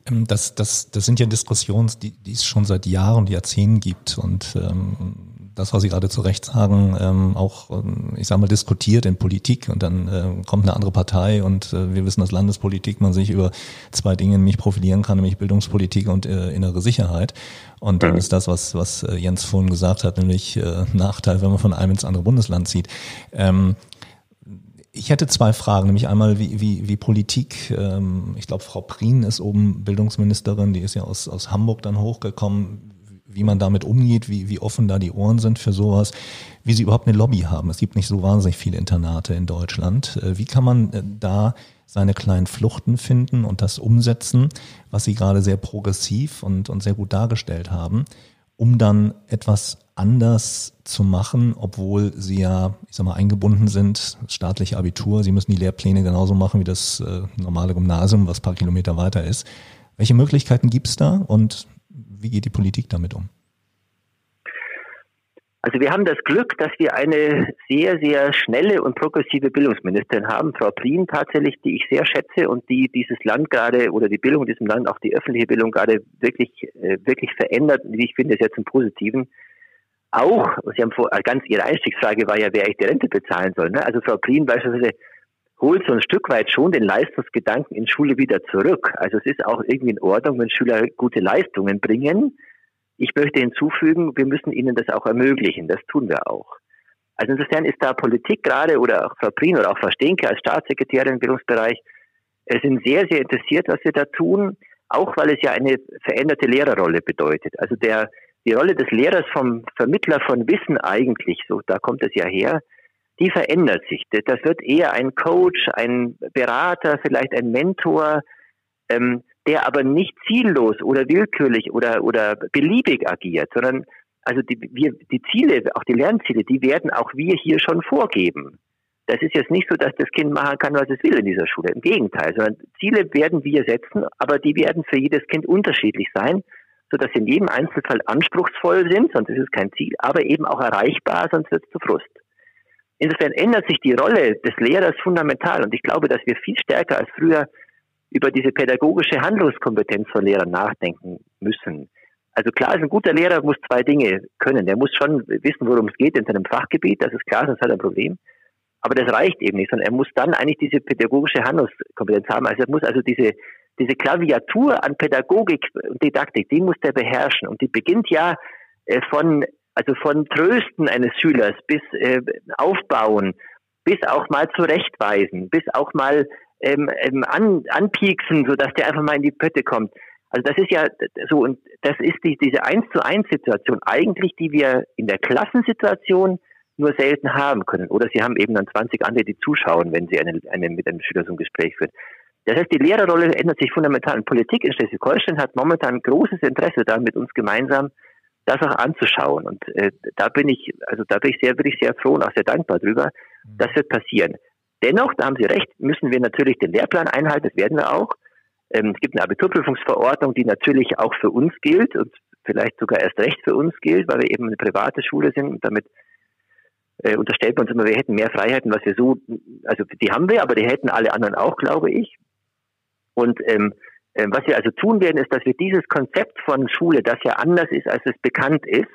Ähm, das, das, das sind ja Diskussionen, die, die es schon seit Jahren und Jahrzehnten gibt. Und ähm, das, was Sie gerade zu Recht sagen, ähm, auch, ähm, ich sage mal, diskutiert in Politik und dann äh, kommt eine andere Partei und äh, wir wissen, dass Landespolitik man sich über zwei Dinge nicht profilieren kann, nämlich Bildungspolitik und äh, innere Sicherheit. Und dann ist das, was, was äh, Jens vorhin gesagt hat, nämlich äh, Nachteil, wenn man von einem ins andere Bundesland zieht. Ähm, ich hätte zwei Fragen, nämlich einmal wie, wie, wie Politik, ähm, ich glaube, Frau Prien ist oben Bildungsministerin, die ist ja aus, aus Hamburg dann hochgekommen wie man damit umgeht, wie, wie offen da die Ohren sind für sowas, wie sie überhaupt eine Lobby haben. Es gibt nicht so wahnsinnig viele Internate in Deutschland. Äh, wie kann man äh, da seine kleinen Fluchten finden und das umsetzen, was Sie gerade sehr progressiv und, und sehr gut dargestellt haben, um dann etwas anders zu machen, obwohl Sie ja, ich sag mal, eingebunden sind, staatliche Abitur, Sie müssen die Lehrpläne genauso machen wie das äh, normale Gymnasium, was paar Kilometer weiter ist. Welche Möglichkeiten gibt es da und wie geht die Politik damit um? Also wir haben das Glück, dass wir eine sehr, sehr schnelle und progressive Bildungsministerin haben, Frau Prien tatsächlich, die ich sehr schätze und die dieses Land gerade oder die Bildung in diesem Land, auch die öffentliche Bildung gerade wirklich, äh, wirklich verändert, wie ich finde, jetzt im Positiven. Auch, Sie haben vor, ganz Ihre Einstiegsfrage war ja, wer ich die Rente bezahlen soll. Ne? Also Frau Prien beispielsweise holt so ein Stück weit schon den Leistungsgedanken in Schule wieder zurück. Also es ist auch irgendwie in Ordnung, wenn Schüler gute Leistungen bringen. Ich möchte hinzufügen, wir müssen ihnen das auch ermöglichen. Das tun wir auch. Also insofern ist da Politik gerade oder auch Frau Prien oder auch Frau Stenke als Staatssekretärin im Bildungsbereich äh, sind sehr, sehr interessiert, was wir da tun, auch weil es ja eine veränderte Lehrerrolle bedeutet. Also der, die Rolle des Lehrers vom Vermittler von Wissen eigentlich, so da kommt es ja her, die verändert sich. Das wird eher ein Coach, ein Berater, vielleicht ein Mentor, ähm, der aber nicht ziellos oder willkürlich oder, oder beliebig agiert, sondern also die, wir, die Ziele, auch die Lernziele, die werden auch wir hier schon vorgeben. Das ist jetzt nicht so, dass das Kind machen kann, was es will in dieser Schule. Im Gegenteil, sondern Ziele werden wir setzen, aber die werden für jedes Kind unterschiedlich sein, sodass sie in jedem Einzelfall anspruchsvoll sind, sonst ist es kein Ziel, aber eben auch erreichbar, sonst wird es zu Frust. Insofern ändert sich die Rolle des Lehrers fundamental und ich glaube, dass wir viel stärker als früher über diese pädagogische Handlungskompetenz von Lehrern nachdenken müssen. Also klar ist ein guter Lehrer muss zwei Dinge können. Der muss schon wissen, worum es geht in seinem Fachgebiet, das ist klar, sonst hat er ein Problem. Aber das reicht eben nicht, sondern er muss dann eigentlich diese pädagogische Handlungskompetenz haben. Also er muss also diese, diese Klaviatur an Pädagogik und Didaktik, die muss der beherrschen. Und die beginnt ja äh, von also von Trösten eines Schülers bis äh, Aufbauen, bis auch mal zurechtweisen, bis auch mal ähm, ähm, an, anpieksen, sodass der einfach mal in die Pötte kommt. Also das ist ja so, und das ist die, diese eins zu eins Situation eigentlich, die wir in der Klassensituation nur selten haben können. Oder Sie haben eben dann 20 andere, die zuschauen, wenn Sie eine, eine, mit einem Schüler so ein Gespräch führen. Das heißt, die Lehrerrolle ändert sich fundamental. Und Politik in Schleswig-Holstein hat momentan großes Interesse daran, mit uns gemeinsam das auch anzuschauen. Und äh, da bin ich, also da bin ich sehr, bin ich sehr froh und auch sehr dankbar drüber. Mhm. Das wird passieren. Dennoch, da haben Sie recht, müssen wir natürlich den Lehrplan einhalten, das werden wir auch. Ähm, es gibt eine Abiturprüfungsverordnung, die natürlich auch für uns gilt und vielleicht sogar erst recht für uns gilt, weil wir eben eine private Schule sind und damit äh, unterstellt man uns immer, wir hätten mehr Freiheiten, was wir so, also die haben wir, aber die hätten alle anderen auch, glaube ich. Und ähm, äh, was wir also tun werden, ist, dass wir dieses Konzept von Schule, das ja anders ist, als es bekannt ist,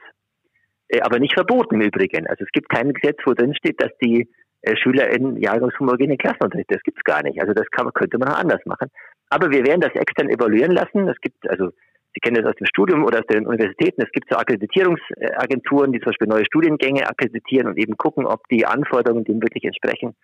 äh, aber nicht verboten im Übrigen. Also es gibt kein Gesetz, wo drin steht, dass die äh, Schüler in jahrgangshomogene Klassen unterrichten. Das gibt's gar nicht. Also das kann, könnte man auch anders machen. Aber wir werden das extern evaluieren lassen. Es gibt also Sie kennen das aus dem Studium oder aus den Universitäten. Es gibt so Akkreditierungsagenturen, die zum Beispiel neue Studiengänge akkreditieren und eben gucken, ob die Anforderungen dem wirklich entsprechen.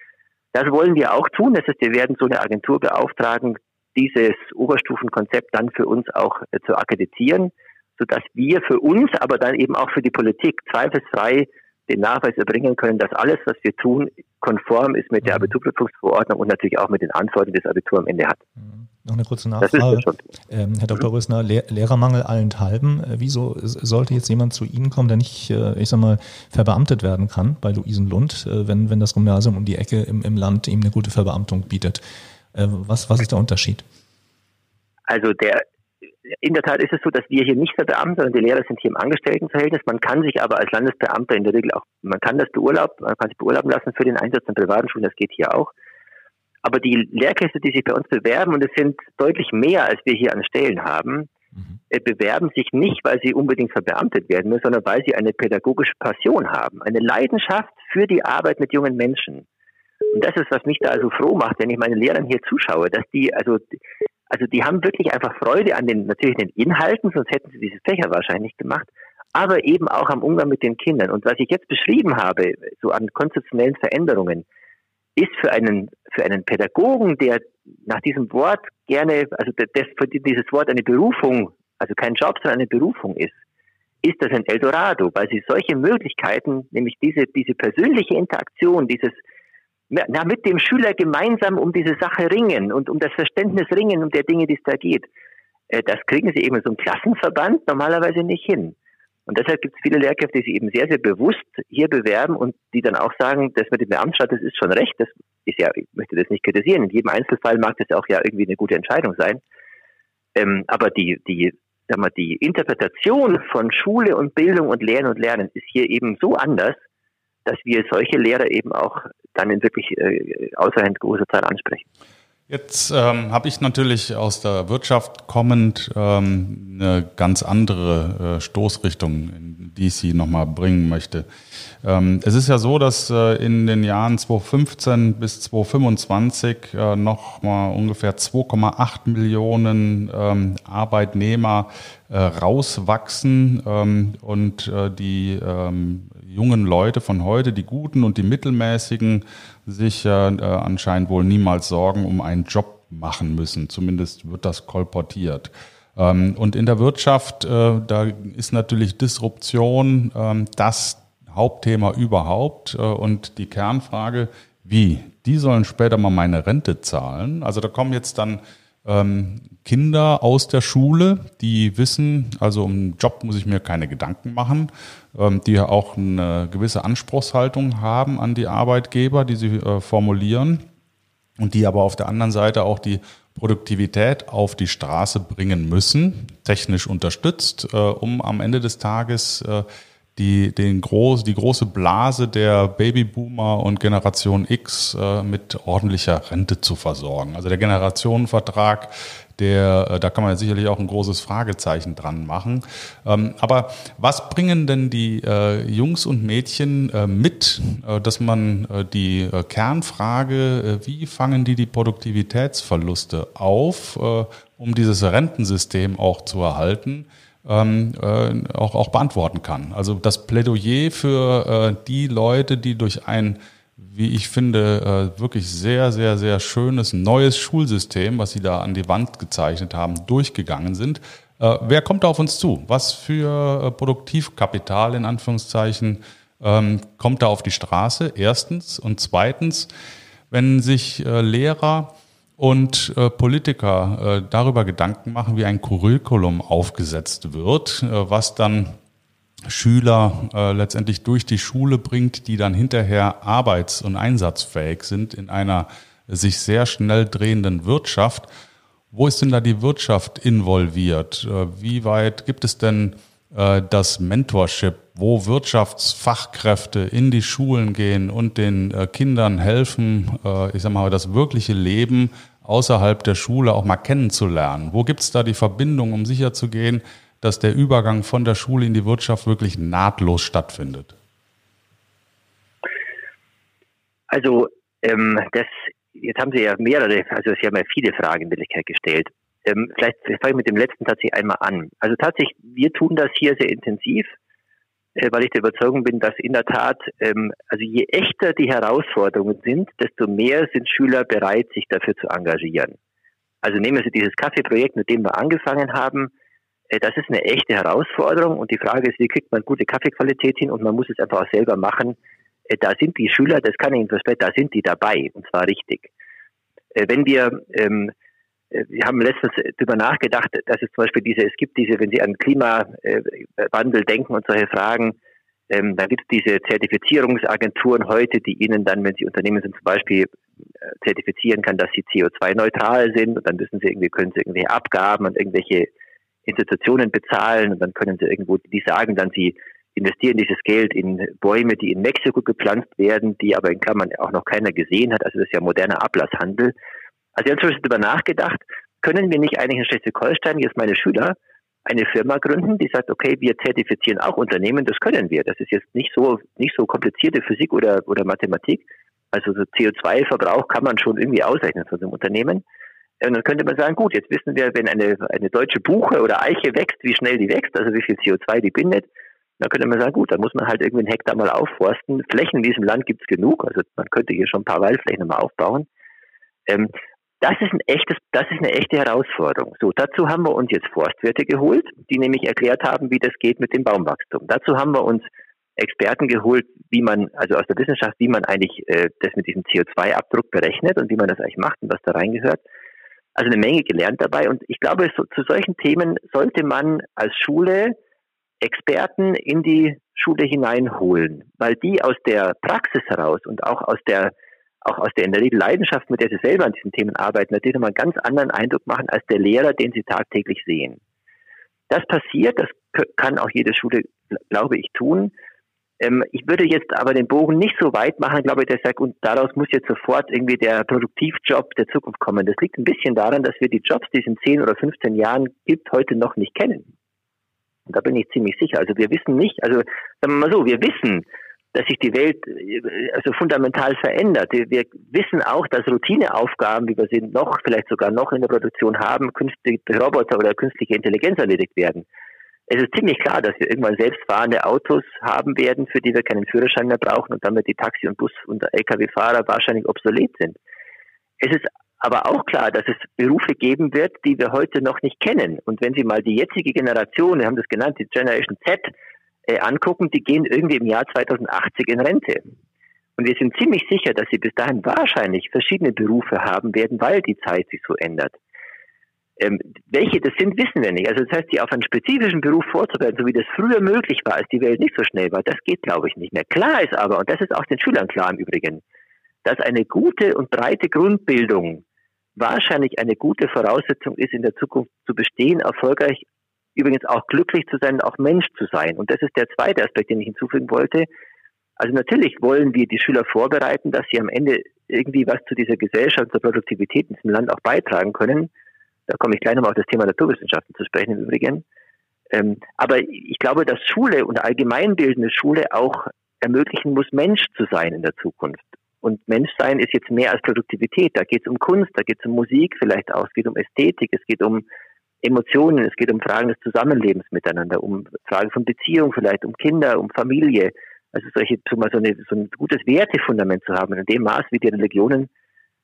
Das wollen wir auch tun. Das heißt, wir werden so eine Agentur beauftragen, dieses Oberstufenkonzept dann für uns auch äh, zu akkreditieren, sodass wir für uns, aber dann eben auch für die Politik zweifelsfrei den Nachweis erbringen können, dass alles, was wir tun, konform ist mit der mhm. Abiturprüfungsverordnung und natürlich auch mit den Anforderungen, die das Abitur am Ende hat. Mhm. Noch eine kurze Nachfrage. Ähm, Herr Dr. Rösner, Lehr Lehrermangel allenthalben. Äh, wieso sollte jetzt jemand zu Ihnen kommen, der nicht, äh, ich sag mal, verbeamtet werden kann bei Luisenlund, äh, wenn, wenn das Gymnasium um die Ecke im, im Land ihm eine gute Verbeamtung bietet? Äh, was, was ist der Unterschied? Also der, in der Tat ist es so, dass wir hier nicht verbeamten, sondern die Lehrer sind hier im Angestelltenverhältnis. Man kann sich aber als Landesbeamter in der Regel auch, man kann das beurlauben, man kann sich beurlauben lassen für den Einsatz in privaten Schulen, das geht hier auch. Aber die Lehrkräfte, die sich bei uns bewerben, und es sind deutlich mehr, als wir hier an Stellen haben, mhm. Äh, bewerben sich nicht, weil sie unbedingt verbeamtet werden müssen, sondern weil sie eine pädagogische Passion haben, eine Leidenschaft für die Arbeit mit jungen Menschen. Und das ist, was mich da also froh macht, wenn ich meinen Lehrern hier zuschaue, dass die, also, also die haben wirklich einfach Freude an den, natürlich den Inhalten, sonst hätten sie dieses Fächer wahrscheinlich gemacht, aber eben auch am Umgang mit den Kindern. Und was ich jetzt beschrieben habe, so an konzeptionellen Veränderungen, ist für einen, für einen Pädagogen, der nach diesem Wort gerne, also das, dieses Wort eine Berufung, also kein Job, sondern eine Berufung ist, ist das ein Eldorado, weil sie solche Möglichkeiten, nämlich diese, diese persönliche Interaktion, dieses, na, mit dem Schüler gemeinsam um diese Sache ringen und um das Verständnis ringen um der Dinge, die es da geht, äh, das kriegen sie eben so im Klassenverband normalerweise nicht hin. Und deshalb gibt es viele Lehrkräfte, die sich eben sehr, sehr bewusst hier bewerben und die dann auch sagen, das mit dem Beamtenstaat, das ist schon recht, das ist ja, ich möchte das nicht kritisieren, in jedem Einzelfall mag das auch ja irgendwie eine gute Entscheidung sein. Ähm, aber die, die, sag mal, die Interpretation von Schule und Bildung und Lernen und Lernen ist hier eben so anders, dass wir solche Lehrer eben auch dann in wirklich äh, außerhalb großer Zahl ansprechen. Jetzt ähm, habe ich natürlich aus der Wirtschaft kommend ähm, eine ganz andere äh, Stoßrichtung, die ich Sie nochmal bringen möchte. Ähm, es ist ja so, dass äh, in den Jahren 2015 bis 2025 äh, nochmal ungefähr 2,8 Millionen ähm, Arbeitnehmer äh, rauswachsen ähm, und äh, die ähm, jungen Leute von heute, die guten und die mittelmäßigen, sich äh, anscheinend wohl niemals Sorgen um einen Job machen müssen. Zumindest wird das kolportiert. Ähm, und in der Wirtschaft, äh, da ist natürlich Disruption ähm, das Hauptthema überhaupt. Äh, und die Kernfrage, wie? Die sollen später mal meine Rente zahlen. Also da kommen jetzt dann ähm, Kinder aus der Schule, die wissen, also um Job muss ich mir keine Gedanken machen, ähm, die auch eine gewisse Anspruchshaltung haben an die Arbeitgeber, die sie äh, formulieren und die aber auf der anderen Seite auch die Produktivität auf die Straße bringen müssen, technisch unterstützt, äh, um am Ende des Tages äh, die, den groß, die große Blase der Babyboomer und Generation X äh, mit ordentlicher Rente zu versorgen. Also der Generationenvertrag, der, äh, da kann man sicherlich auch ein großes Fragezeichen dran machen. Ähm, aber was bringen denn die äh, Jungs und Mädchen äh, mit, äh, dass man äh, die Kernfrage, wie fangen die die Produktivitätsverluste auf, um dieses Rentensystem auch zu erhalten? Ähm, äh, auch, auch beantworten kann. Also das Plädoyer für äh, die Leute, die durch ein, wie ich finde, äh, wirklich sehr, sehr, sehr schönes neues Schulsystem, was sie da an die Wand gezeichnet haben, durchgegangen sind. Äh, wer kommt da auf uns zu? Was für äh, Produktivkapital in Anführungszeichen ähm, kommt da auf die Straße? Erstens. Und zweitens, wenn sich äh, Lehrer und äh, Politiker äh, darüber Gedanken machen, wie ein Curriculum aufgesetzt wird, äh, was dann Schüler äh, letztendlich durch die Schule bringt, die dann hinterher arbeits- und einsatzfähig sind in einer sich sehr schnell drehenden Wirtschaft. Wo ist denn da die Wirtschaft involviert? Äh, wie weit gibt es denn äh, das Mentorship, wo Wirtschaftsfachkräfte in die Schulen gehen und den äh, Kindern helfen, äh, ich sag mal, das wirkliche Leben außerhalb der Schule auch mal kennenzulernen. Wo gibt es da die Verbindung, um sicherzugehen, dass der Übergang von der Schule in die Wirtschaft wirklich nahtlos stattfindet? Also ähm, das, jetzt haben Sie ja mehrere, also Sie haben ja viele Fragen in Wirklichkeit gestellt. Ähm, vielleicht fange ich mit dem letzten tatsächlich einmal an. Also tatsächlich, wir tun das hier sehr intensiv, äh, weil ich der Überzeugung bin, dass in der Tat, ähm, also je echter die Herausforderungen sind, desto mehr sind Schüler bereit, sich dafür zu engagieren. Also nehmen Sie dieses Kaffeeprojekt, mit dem wir angefangen haben. Äh, das ist eine echte Herausforderung und die Frage ist, wie kriegt man gute Kaffeequalität hin und man muss es einfach auch selber machen. Äh, da sind die Schüler, das kann ich Ihnen versprechen, da sind die dabei und zwar richtig. Äh, wenn wir ähm, äh, wir haben letztens darüber nachgedacht, dass es zum Beispiel diese, es gibt diese, wenn Sie an Klimawandel denken und solche Fragen, ähm, dann gibt es diese Zertifizierungsagenturen heute, die Ihnen dann, wenn Sie Unternehmen sind, zum Beispiel äh, zertifizieren kann, dass sie CO2-neutral sind und dann müssen Sie irgendwie, können Sie irgendwelche Abgaben und irgendwelche Institutionen bezahlen und dann können Sie irgendwo, die sagen dann, Sie investieren dieses Geld in Bäume, die in Mexiko gepflanzt werden, die aber in Klammern auch noch keiner gesehen hat. Also das ist ja moderner Ablasshandel. Also wir haben zum Beispiel darüber nachgedacht, können wir nicht eigentlich in Schleswig-Holstein, jetzt meine Schüler, eine Firma gründen, die sagt, okay, wir zertifizieren auch Unternehmen, das können wir. Das ist jetzt nicht so, nicht so komplizierte Physik oder, oder Mathematik. Also so CO2-Verbrauch kann man schon irgendwie ausrechnen von so einem Unternehmen. Und dann könnte man sagen, gut, jetzt wissen wir, wenn eine, eine deutsche Buche oder Eiche wächst, wie schnell die wächst, also wie viel CO2 die bindet. Dann könnte man sagen, gut, dann muss man halt irgendwie einen Hektar mal aufforsten. Flächen in diesem Land gibt es genug, also man könnte hier schon ein paar Waldflächen mal aufbauen. Ähm, das ist ein echtes, das ist eine echte Herausforderung. So, dazu haben wir uns jetzt Forstwirte geholt, die nämlich erklärt haben, wie das geht mit dem Baumwachstum. Dazu haben wir uns Experten geholt, wie man, also aus der Wissenschaft, wie man eigentlich äh, das mit diesem CO2-Abdruck berechnet und wie man das eigentlich macht und was da reingehört. Also eine Menge gelernt dabei. Und ich glaube, so, zu solchen Themen sollte man als Schule Experten in die Schule hineinholen, weil die aus der Praxis heraus und auch aus der auch aus der der Leidenschaft, mit der sie selber an diesen Themen arbeiten, natürlich nochmal einen ganz anderen Eindruck machen als der Lehrer, den sie tagtäglich sehen. Das passiert, das kann auch jede Schule, glaube ich, tun. Ähm, ich würde jetzt aber den Bogen nicht so weit machen, glaube ich, dass ich sage, und daraus muss jetzt sofort irgendwie der Produktivjob der Zukunft kommen. Das liegt ein bisschen daran, dass wir die Jobs, die es in 10 oder 15 Jahren gibt, heute noch nicht kennen. Und da bin ich ziemlich sicher. Also wir wissen nicht, also sagen wir mal so, wir wissen, dass sich die Welt äh, also fundamental verändert. Wir wissen auch, dass Routineaufgaben, wie wir sie noch, vielleicht sogar noch in der Produktion haben, künstliche Roboter oder künstliche Intelligenz erledigt werden. Es ist ziemlich klar, dass wir irgendwann selbstfahrende Autos haben werden, für die wir keinen Führerschein mehr brauchen und damit die Taxi- und Bus- und Lkw-Fahrer wahrscheinlich obsolet sind. Es ist aber auch klar, dass es Berufe geben wird, die wir heute noch nicht kennen. Und wenn Sie mal die jetzige Generation, wir haben das genannt, die Generation Z, äh, angucken, die gehen irgendwie im Jahr 2080 in Rente. Und wir sind ziemlich sicher, dass sie bis dahin wahrscheinlich verschiedene Berufe haben werden, weil die Zeit sich so ändert. Ähm, welche das sind, wissen wir nicht. Also das heißt, die auf einen spezifischen Beruf vorzubereiten, so wie das früher möglich war, als die Welt nicht so schnell war, das geht, glaube ich, nicht mehr. Klar ist aber, und das ist auch den Schülern klar im Übrigen, dass eine gute und breite Grundbildung wahrscheinlich eine gute Voraussetzung ist, in der Zukunft zu bestehen, erfolgreich übrigens auch glücklich zu sein, auch Mensch zu sein. Und das ist der zweite Aspekt, den ich hinzufügen wollte. Also natürlich wollen wir die Schüler vorbereiten, dass sie am Ende irgendwie was zu dieser Gesellschaft, zur Produktivität in diesem Land auch beitragen können. Da komme ich gleich nochmal auf das Thema Naturwissenschaften zu sprechen im Übrigen. Ähm, aber ich glaube, dass Schule und allgemeinbildende Schule auch ermöglichen muss, Mensch zu sein in der Zukunft. Und Menschsein ist jetzt mehr als Produktivität. Da geht es um Kunst, da geht es um Musik vielleicht auch, es geht um Ästhetik, es geht um Emotionen, es geht um Fragen des Zusammenlebens miteinander, um Fragen von Beziehung vielleicht, um Kinder, um Familie. Also solche, so, eine, so ein gutes Wertefundament zu haben, in dem Maß, wie die Religionen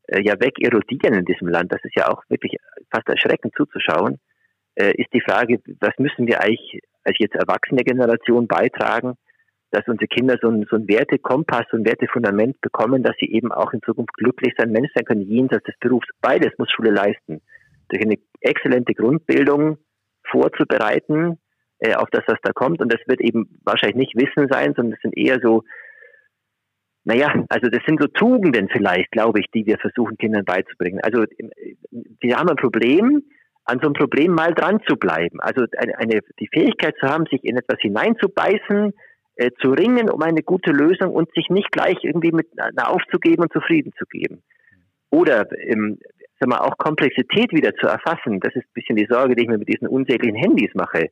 äh, ja weg erodieren in diesem Land, das ist ja auch wirklich fast erschreckend zuzuschauen, äh, ist die Frage, was müssen wir eigentlich als jetzt erwachsene Generation beitragen, dass unsere Kinder so ein, so ein Wertekompass, so ein Wertefundament bekommen, dass sie eben auch in Zukunft glücklich sein, Mensch sein können, jenseits des Berufs. Beides muss Schule leisten durch eine exzellente Grundbildung vorzubereiten äh, auf das, was da kommt. Und das wird eben wahrscheinlich nicht Wissen sein, sondern es sind eher so, naja, also das sind so Tugenden vielleicht, glaube ich, die wir versuchen, Kindern beizubringen. Also wir haben ein Problem, an so einem Problem mal dran zu bleiben. Also eine, eine die Fähigkeit zu haben, sich in etwas hineinzubeißen, äh, zu ringen um eine gute Lösung und sich nicht gleich irgendwie mit na, aufzugeben und zufrieden zu geben. Oder ähm, sag mal, auch Komplexität wieder zu erfassen. Das ist ein bisschen die Sorge, die ich mir mit diesen unsäglichen Handys mache. Äh,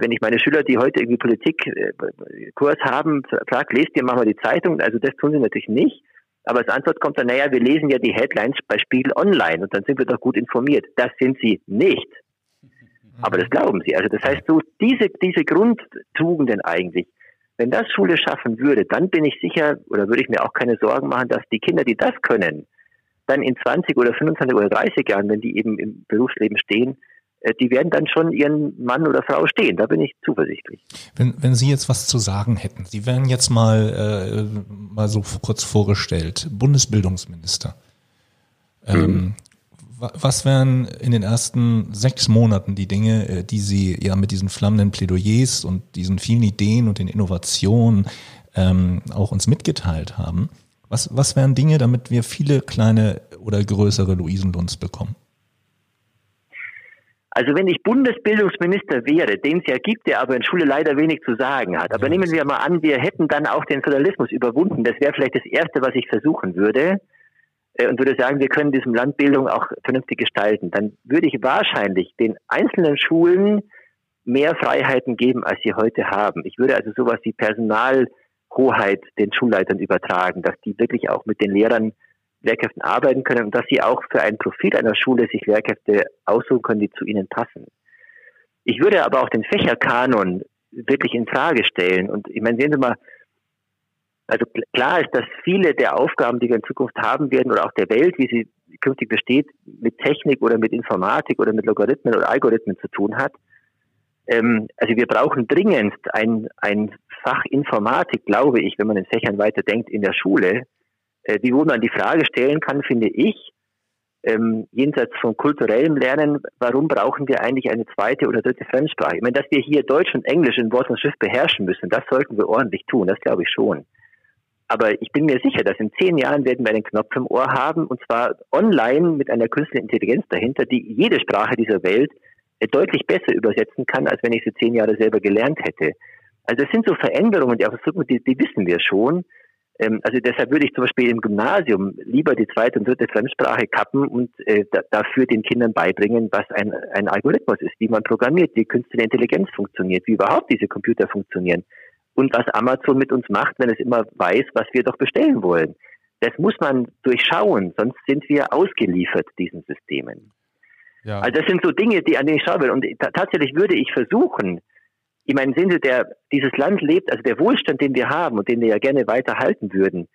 wenn ich meine Schüler, die heute irgendwie Politikkurs äh, haben, frage, lest ihr mal die Zeitung, also das tun sie natürlich nicht. Aber als Antwort kommt dann, naja, wir lesen ja die Headlines bei Spiegel Online und dann sind wir doch gut informiert. Das sind sie nicht. Aber das glauben sie. Also das heißt, so diese, diese Grundtugenden eigentlich, wenn das Schule schaffen würde, dann bin ich sicher, oder würde ich mir auch keine Sorgen machen, dass die Kinder, die das können, dann in 20 oder 25 oder 30 Jahren, wenn die eben im Berufsleben stehen, äh, die werden dann schon ihren Mann oder Frau stehen. Da bin ich zuversichtlich. Wenn, wenn Sie jetzt was zu sagen hätten, Sie wären jetzt mal, äh, mal so kurz vorgestellt, Bundesbildungsminister. Ähm, mhm. Was wären in den ersten sechs Monaten die Dinge, äh, die Sie ja mit diesen flammenden Plädoyers und diesen vielen Ideen und den Innovationen ähm, auch uns mitgeteilt haben? Was, was wären Dinge, damit wir viele kleine oder größere Luisenlunds bekommen? Also wenn ich Bundesbildungsminister wäre, den es ja gibt, der aber in Schule leider wenig zu sagen hat. Aber ja. nehmen wir mal an, wir hätten dann auch den Föderalismus überwunden. Das wäre vielleicht das Erste, was ich versuchen würde. Äh, und würde sagen, wir können diesem Land Bildung auch vernünftig gestalten. Dann würde ich wahrscheinlich den einzelnen Schulen mehr Freiheiten geben, als sie heute haben. Ich würde also sowas wie Personalhoheit den Schulleitern übertragen, dass die wirklich auch mit den Lehrern Lehrkräften arbeiten können und dass sie auch für ein Profil einer Schule sich Lehrkräfte aussuchen können, die zu ihnen passen. Ich würde aber auch den Fächerkanon wirklich in Frage stellen. Und ich meine, sehen Sie mal, also klar ist, dass viele der Aufgaben, die wir in Zukunft haben werden oder auch der Welt, wie sie künftig besteht, mit Technik oder mit Informatik oder mit Logarithmen oder Algorithmen zu tun hat. Ähm, also wir brauchen dringendst ein, ein Fach Informatik, glaube ich, wenn man in Fächern weiterdenkt, in der Schule, äh, die wo man die Frage stellen kann, finde ich, ähm, jenseits von kulturellem Lernen, warum brauchen wir eigentlich eine zweite oder dritte Fremdsprache? Ich meine, dass wir hier Deutsch und Englisch in Wort und Schrift beherrschen müssen, das sollten wir ordentlich tun, das glaube ich schon. Aber ich bin mir sicher, dass in zehn Jahren werden wir einen Knopf im Ohr haben, und zwar online mit einer künstlichen Intelligenz dahinter, die jede Sprache dieser Welt deutlich besser übersetzen kann, als wenn ich sie zehn Jahre selber gelernt hätte. Also es sind so Veränderungen, die, die, wissen wir schon. Ähm, also deshalb würde ich zum Beispiel im Gymnasium lieber die zweite und dritte Fremdsprache kappen und äh, dafür den Kindern beibringen, was ein, ein Algorithmus ist, wie man programmiert, wie künstliche Intelligenz funktioniert, wie überhaupt diese Computer funktionieren und was Amazon mit uns macht, wenn es immer weiß, was wir doch bestellen wollen. Das muss man durchschauen, sonst sind wir ausgeliefert diesen Systemen. Ja. Also das sind so Dinge, die an denen ich schauen will. Und tatsächlich würde ich versuchen, ich meine, sehen Sie, der, dieses Land lebt, also der Wohlstand, den wir haben und den wir ja gerne weiter halten würden,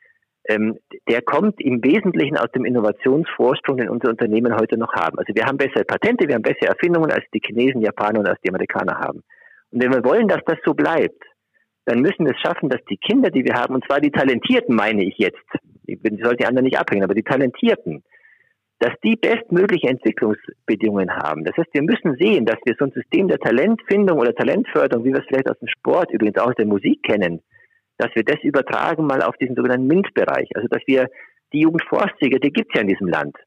ähm, der kommt im Wesentlichen aus dem Innovationsvorsprung, den unsere Unternehmen heute noch haben. Also wir haben bessere Patente, wir haben bessere Erfindungen, als die Chinesen, Japaner und als die Amerikaner haben. Und wenn wir wollen, dass das so bleibt, dann müssen wir es schaffen, dass die Kinder, die wir haben, und zwar die Talentierten, meine ich jetzt, ich sollte die anderen nicht abhängen, aber die Talentierten, dass die bestmögliche Entwicklungsbedingungen haben. Das heißt, wir müssen sehen, dass wir so ein System der Talentfindung oder Talentförderung, wie wir es vielleicht aus dem Sport, übrigens auch aus der Musik kennen, dass wir das übertragen mal auf diesen sogenannten MINT-Bereich. Also dass wir die Jugendforstsieger, die gibt es ja in diesem Land.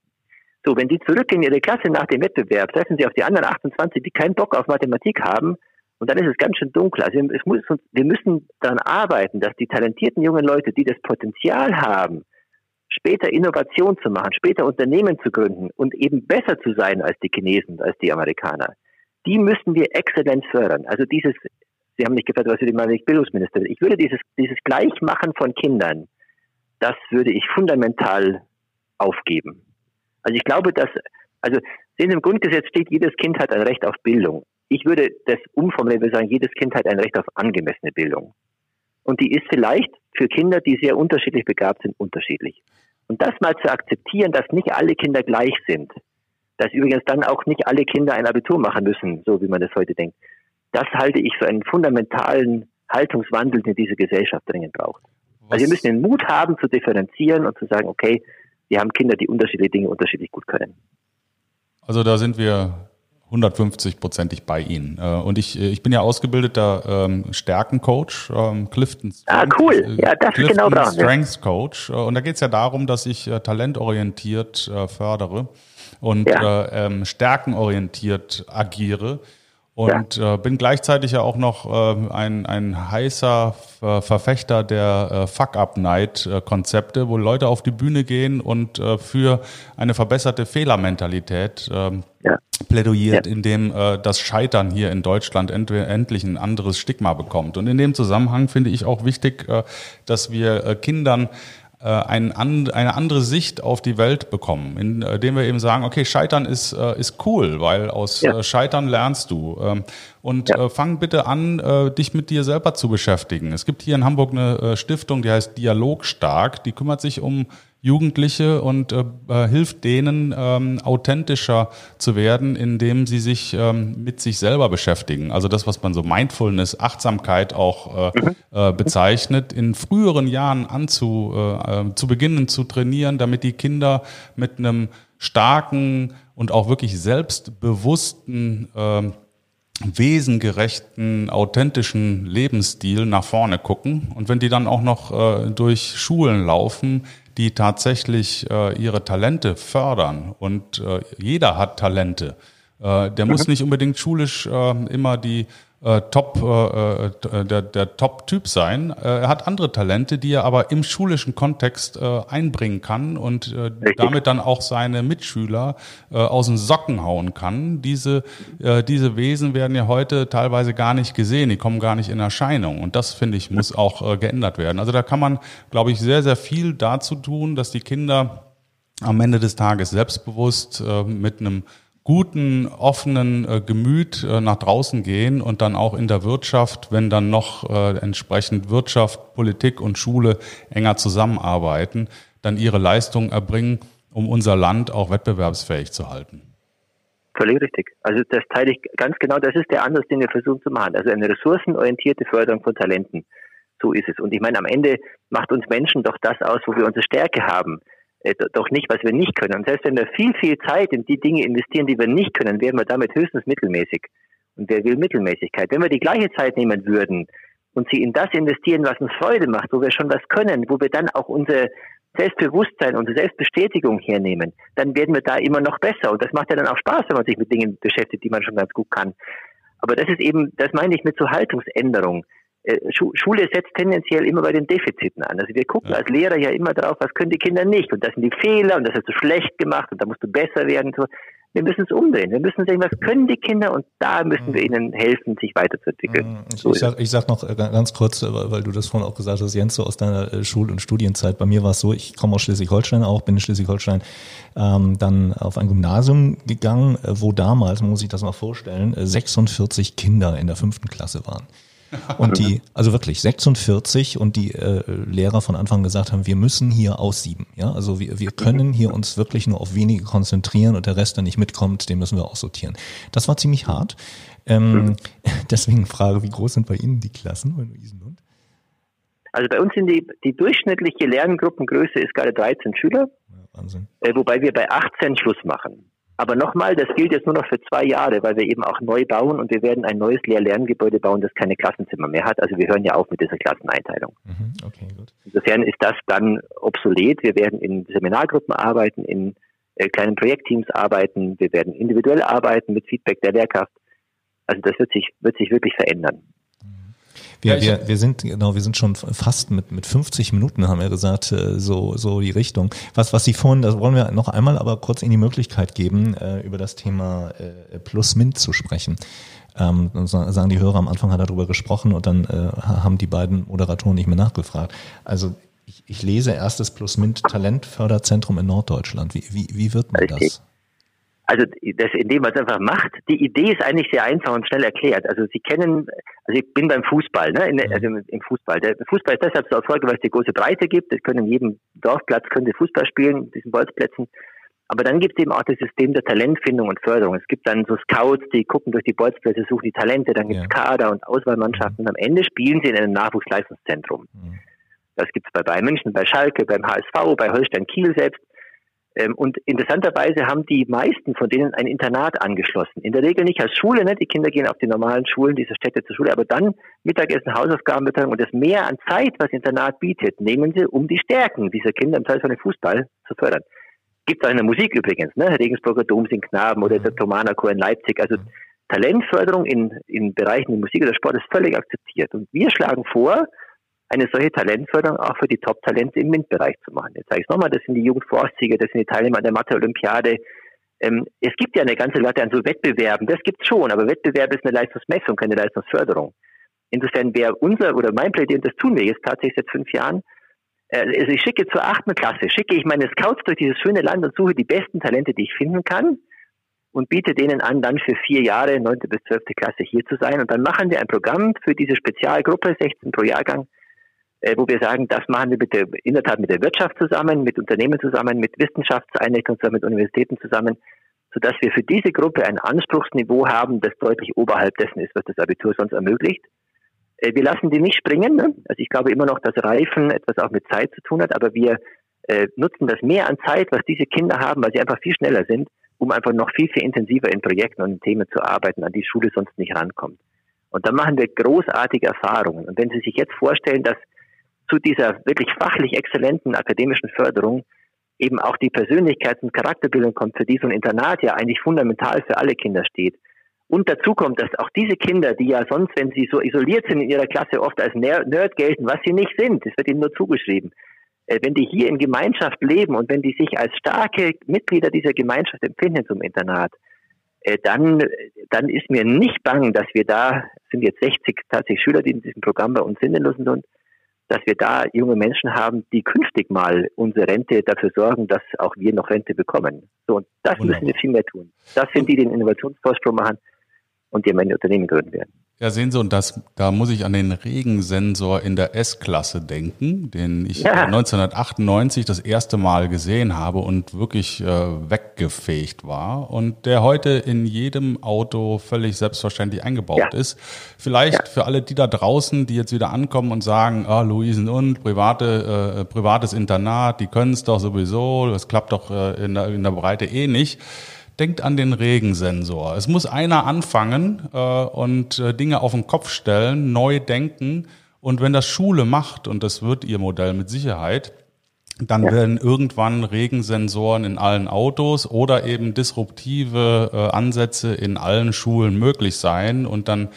So, wenn die zurückgehen in ihre Klasse nach dem Wettbewerb, treffen sie auf die anderen 28, die keinen Bock auf Mathematik haben, und dann ist es ganz schön dunkel. Also wir, muss, wir müssen daran arbeiten, dass die talentierten jungen Leute, die das Potenzial haben, später Innovation zu machen, später Unternehmen zu gründen und eben besser zu sein als die Chinesen, als die Amerikaner, die müssen wir exzellent fördern. Also dieses, Sie haben mich gefragt, was würde ich mal, wenn ich Bildungsminister bin. Ich würde dieses, dieses Gleichmachen von Kindern, das würde ich fundamental aufgeben. Also ich glaube, dass, also sehen Sie, im Grundgesetz steht, jedes Kind hat ein Recht auf Bildung. Ich würde das umformulieren, würde sagen, jedes Kind hat ein Recht auf angemessene Bildung. Und die ist vielleicht für Kinder, die sehr unterschiedlich begabt sind, unterschiedlich. Und das mal zu akzeptieren, dass nicht alle Kinder gleich sind, dass übrigens dann auch nicht alle Kinder ein Abitur machen müssen, so wie man das heute denkt, das halte ich für einen fundamentalen Haltungswandel, den diese Gesellschaft dringend braucht. Was? Also wir müssen den Mut haben zu differenzieren und zu sagen, okay, wir haben Kinder, die unterschiedliche Dinge unterschiedlich gut können. Also da sind wir 150-prozentig bei Ihnen. Äh, und ich, ich bin ja ausgebildeter ähm, Stärkencoach, ähm, Clifton Strength, Ah, cool. Äh, ja, das Clifton genau brauchen, Strengths Coach. Äh, und da geht es ja darum, dass ich äh, talentorientiert äh, fördere und ja. äh, ähm, stärkenorientiert agiere. Und ja. äh, bin gleichzeitig ja auch noch äh, ein, ein heißer äh, Verfechter der äh, Fuck-Up-Night-Konzepte, wo Leute auf die Bühne gehen und äh, für eine verbesserte Fehlermentalität äh, ja. plädoyiert, ja. indem äh, das Scheitern hier in Deutschland end endlich ein anderes Stigma bekommt. Und in dem Zusammenhang finde ich auch wichtig, äh, dass wir äh, Kindern ein, eine andere Sicht auf die Welt bekommen, indem wir eben sagen, okay, Scheitern ist, äh, ist cool, weil aus ja. Äh, Scheitern lernst du. Ähm, und ja. fang bitte an, dich mit dir selber zu beschäftigen. Es gibt hier in Hamburg eine Stiftung, die heißt Dialogstark, die kümmert sich um Jugendliche und äh, äh, hilft denen, ähm, authentischer zu werden, indem sie sich ähm, mit sich selber beschäftigen. Also das, was man so Mindfulness, Achtsamkeit auch äh, mhm. äh, bezeichnet, in früheren Jahren anzu, äh, äh, zu beginnen zu trainieren, damit die Kinder mit einem starken und auch wirklich selbstbewussten äh, wesengerechten, authentischen Lebensstil nach vorne gucken. Und wenn die dann auch noch äh, durch Schulen laufen, die tatsächlich äh, ihre Talente fördern und äh, jeder hat Talente. Äh, der mhm. muss nicht unbedingt schulisch äh, immer die äh, Top, äh, äh, der, der Top-Typ sein. Äh, er hat andere Talente, die er aber im schulischen Kontext äh, einbringen kann und äh, damit dann auch seine Mitschüler äh, aus den Socken hauen kann. Diese, äh, diese Wesen werden ja heute teilweise gar nicht gesehen, die kommen gar nicht in Erscheinung. Und das, finde ich, muss auch äh, geändert werden. Also da kann man, glaube ich, sehr, sehr viel dazu tun, dass die Kinder am Ende des Tages selbstbewusst äh, mit einem guten, offenen äh, Gemüt äh, nach draußen gehen und dann auch in der Wirtschaft, wenn dann noch äh, entsprechend Wirtschaft, Politik und Schule enger zusammenarbeiten, dann ihre Leistung erbringen, um unser Land auch wettbewerbsfähig zu halten. Völlig richtig. Also das teile ich ganz genau, das ist der Ansatz, den wir versuchen zu machen. Also eine ressourcenorientierte Förderung von Talenten. So ist es. Und ich meine, am Ende macht uns Menschen doch das aus, wo wir unsere Stärke haben äh, doch nicht, was wir nicht können. Und selbst wenn wir viel, viel Zeit in die Dinge investieren, die wir nicht können, wären wir damit höchstens mittelmäßig. Und wer will Mittelmäßigkeit? Wenn wir die gleiche Zeit nehmen würden und sie in das investieren, was uns Freude macht, wo wir schon was können, wo wir dann auch unser Selbstbewusstsein, unsere Selbstbestätigung hernehmen, dann werden wir da immer noch besser. Und das macht ja dann auch Spaß, wenn man sich mit Dingen beschäftigt, die man schon ganz gut kann. Aber das ist eben, das meine ich mit so Haltungsänderung. Äh, Schule setzt tendenziell immer bei den Defiziten an. Also wir gucken ja. als Lehrer ja immer darauf, was können die Kinder nicht und das sind die Fehler und das hast du schlecht gemacht und da musst du besser werden. Wir müssen es umdrehen. Wir müssen sehen, was können die Kinder und da müssen wir mhm. ihnen helfen, sich weiterzuentwickeln. Mhm. Ich, so ich, sag, ich sag noch äh, ganz kurz, äh, weil du das vorhin auch gesagt hast, Jens, so aus deiner Schul- und Studienzeit. Bei mir war es so, ich komme aus Schleswig-Holstein auch, bin in Schleswig-Holstein ähm, dann auf ein Gymnasium gegangen, wo damals, man muss sich das mal vorstellen, 46 Kinder in der fünften Klasse waren. Und die, also wirklich 46 und die äh, Lehrer von Anfang gesagt haben, wir müssen hier aussieben. Ja, also wir, wir können hier uns wirklich nur auf wenige konzentrieren und der Rest, der nicht mitkommt, den müssen wir aussortieren. Das war ziemlich hart. Ähm, <laughs> deswegen Frage, wie groß sind bei Ihnen die Klassen in Isenlund? Also bei uns sind die, die durchschnittliche Lerngruppengröße ist gerade 13 Schüler. Ja, Wahnsinn. Äh, wobei wir bei 18 Schluss machen. Aber nochmal, das gilt jetzt nur noch für zwei Jahre, weil wir eben auch neu bauen und wir werden ein neues Lehr-Lerngebäude bauen, das keine Klassenzimmer mehr hat. Also wir hören ja auf mit dieser Klasseneinteilung. Mhm, okay, gut. Insofern ist das dann obsolet. Wir werden in Seminargruppen arbeiten, in äh, kleinen Projektteams arbeiten, wir werden individuell arbeiten mit Feedback der Lehrkraft. Also das wird sich, wird sich wirklich verändern. Wir, ja, wir, wir sind, genau, wir sind schon fast mit, mit 50 Minuten, haben wir gesagt, äh, so, so die Richtung. Was, was Sie vorhin, das wollen wir noch einmal aber kurz in die Möglichkeit geben, äh, über das Thema äh, Plus-Mint zu sprechen. Ähm, sagen die Hörer, am Anfang hat er darüber gesprochen und dann äh, haben die beiden Moderatoren nicht mehr nachgefragt. Also ich, ich lese erstes Plus-Mint Talentförderzentrum in Norddeutschland. Wie, wie, wie wird man das? Also das, indem man es einfach macht. Die Idee ist eigentlich sehr einfach und schnell erklärt. Also Sie kennen, also ich bin beim Fußball, ne? In, also im Fußball. Der Fußball ist deshalb so erfolgreich, weil es die große Breite gibt. Es können in jedem Dorfplatz können Sie Fußball spielen, diesen Bolzplätzen. Aber dann gibt es eben auch das System der Talentfindung und Förderung. Es gibt dann so Scouts, die gucken durch die Bolzplätze, suchen die Talente, dann gibt es ja. Kader und Auswahlmannschaften mhm. und am Ende spielen sie in einem Nachwuchsleistungszentrum. Mhm. Das gibt es bei Bayern München, bei Schalke, beim HSV, bei Holstein Kiel selbst. Ähm, und interessanterweise haben die meisten von denen ein Internat angeschlossen. In der Regel nicht als Schule, ne? die Kinder gehen auf die normalen Schulen dieser Städte zur Schule, aber dann Mittagessen, Hausaufgabenbetreuung und das mehr an Zeit, was Internat bietet, nehmen sie, um die Stärken dieser Kinder im Teil von dem Fußball zu fördern. Gibt es auch in der Musik übrigens, ne? Regensburger Dom sind Knaben oder der Thomaner Chor in Leipzig. Also Talentförderung in, in Bereichen der Musik oder Sport ist völlig akzeptiert. Und wir schlagen vor, eine solche Talentförderung auch für die Top-Talente im MINT-Bereich zu machen. Jetzt sage ich nochmal, das sind die Jugendvorsieger, das sind die Teilnehmer der Mathe-Olympiade. Ähm, es gibt ja eine ganze Latte an so Wettbewerben, das gibt es schon, aber Wettbewerb ist eine Leistungsmessung, keine Leistungsförderung. Insofern wäre unser oder mein Plädieren, das tun wir jetzt tatsächlich seit fünf Jahren, äh, also ich schicke zur achten Klasse, schicke ich meine Scouts durch dieses schöne Land und suche die besten Talente, die ich finden kann und biete denen an, dann für vier Jahre, neunte bis zwölfte Klasse hier zu sein. Und dann machen wir ein Programm für diese Spezialgruppe, 16 pro Jahrgang, wo wir sagen, das machen wir mit der, in der Tat mit der Wirtschaft zusammen, mit Unternehmen zusammen, mit Wissenschaftseinrichtungen zusammen, mit Universitäten zusammen, sodass wir für diese Gruppe ein Anspruchsniveau haben, das deutlich oberhalb dessen ist, was das Abitur sonst ermöglicht. Äh, wir lassen die nicht springen. Ne? Also ich glaube immer noch, dass Reifen etwas auch mit Zeit zu tun hat, aber wir äh, nutzen das mehr an Zeit, was diese Kinder haben, weil sie einfach viel schneller sind, um einfach noch viel, viel intensiver in Projekten und in Themen zu arbeiten, an die Schule sonst nicht rankommt. Und da machen wir großartige Erfahrungen. Und wenn Sie sich jetzt vorstellen, dass zu dieser wirklich fachlich exzellenten akademischen Förderung eben auch die Persönlichkeits- und Charakterbildung kommt, für die so ein Internat ja eigentlich fundamental für alle Kinder steht. Und dazu kommt, dass auch diese Kinder, die ja sonst, wenn sie so isoliert sind in ihrer Klasse, oft als Nerd gelten, was sie nicht sind, das wird ihnen nur zugeschrieben. Äh, wenn die hier in Gemeinschaft leben und wenn die sich als starke Mitglieder dieser Gemeinschaft empfinden zum Internat, äh, dann, dann ist mir nicht bang, dass wir da, sind jetzt 60 tatsächlich Schüler, die in diesem Programm bei uns sind in Lussendund, dass wir da junge Menschen haben, die künftig mal unsere Rente dafür sorgen, dass auch wir noch Rente bekommen. So, und das Wunderbar. müssen wir viel mehr tun. Das sind die, die den Innovationsvorsprung machen und die am Ende Unternehmen gründen werden. Ja, sehen Sie, und das, da muss ich an den Regensensor in der S-Klasse denken, den ich ja. 1998 das erste Mal gesehen habe und wirklich äh, weggefegt war und der heute in jedem Auto völlig selbstverständlich eingebaut ja. ist. Vielleicht ja. für alle die da draußen, die jetzt wieder ankommen und sagen, ah, Luisen und private, äh, privates Internat, die können es doch sowieso, das klappt doch äh, in, der, in der Breite eh nicht denkt an den Regensensor. Es muss einer anfangen äh, und äh, Dinge auf den Kopf stellen, neu denken. Und wenn das Schule macht, und das wird ihr Modell mit Sicherheit, dann ja. werden irgendwann Regensensoren in allen Autos oder eben disruptive äh, Ansätze in allen Schulen möglich sein. Und dann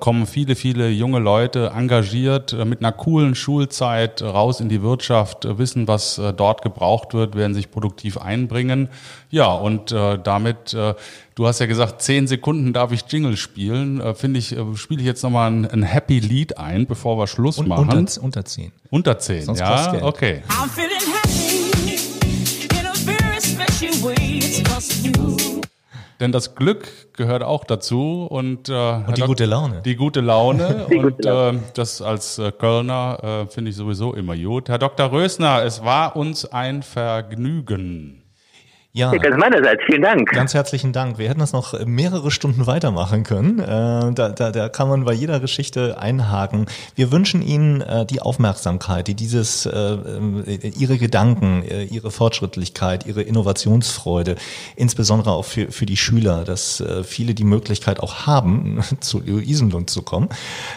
kommen viele, viele junge Leute engagiert äh, mit einer coolen Schulzeit raus in die Wirtschaft, äh, wissen, was dort gebraucht wird, werden sich produktiv einbringen. Ja, und äh, damit, äh, du hast ja gesagt, zehn Sekunden darf ich Jingle spielen. Äh, Finde ich, äh, spiele ich jetzt nochmal ein, ein Happy Lied ein, bevor wir Schluss Und, machen. Unter, unter zehn. Unter zehn, Sonst ja, okay. I'm feeling happy in a very special way. It's you. Denn das Glück gehört auch dazu und, äh, und die gute Laune. Die gute Laune <laughs> die und gute Laune. Äh, das als äh, Kölner äh, finde ich sowieso immer gut. Herr Dr. Rösner, es war uns ein Vergnügen. Ja, ganz meinerseits. Vielen Dank. Ganz herzlichen Dank. Wir hätten das noch mehrere Stunden weitermachen können. Äh, da, da, da kann man bei jeder Geschichte einhaken. Wir wünschen Ihnen äh, die Aufmerksamkeit, die dieses, äh, Ihre Gedanken, Ihre Fortschrittlichkeit, Ihre Innovationsfreude, insbesondere auch für, für die Schüler, dass viele die Möglichkeit auch haben, <laughs> zu Isenlund zu kommen.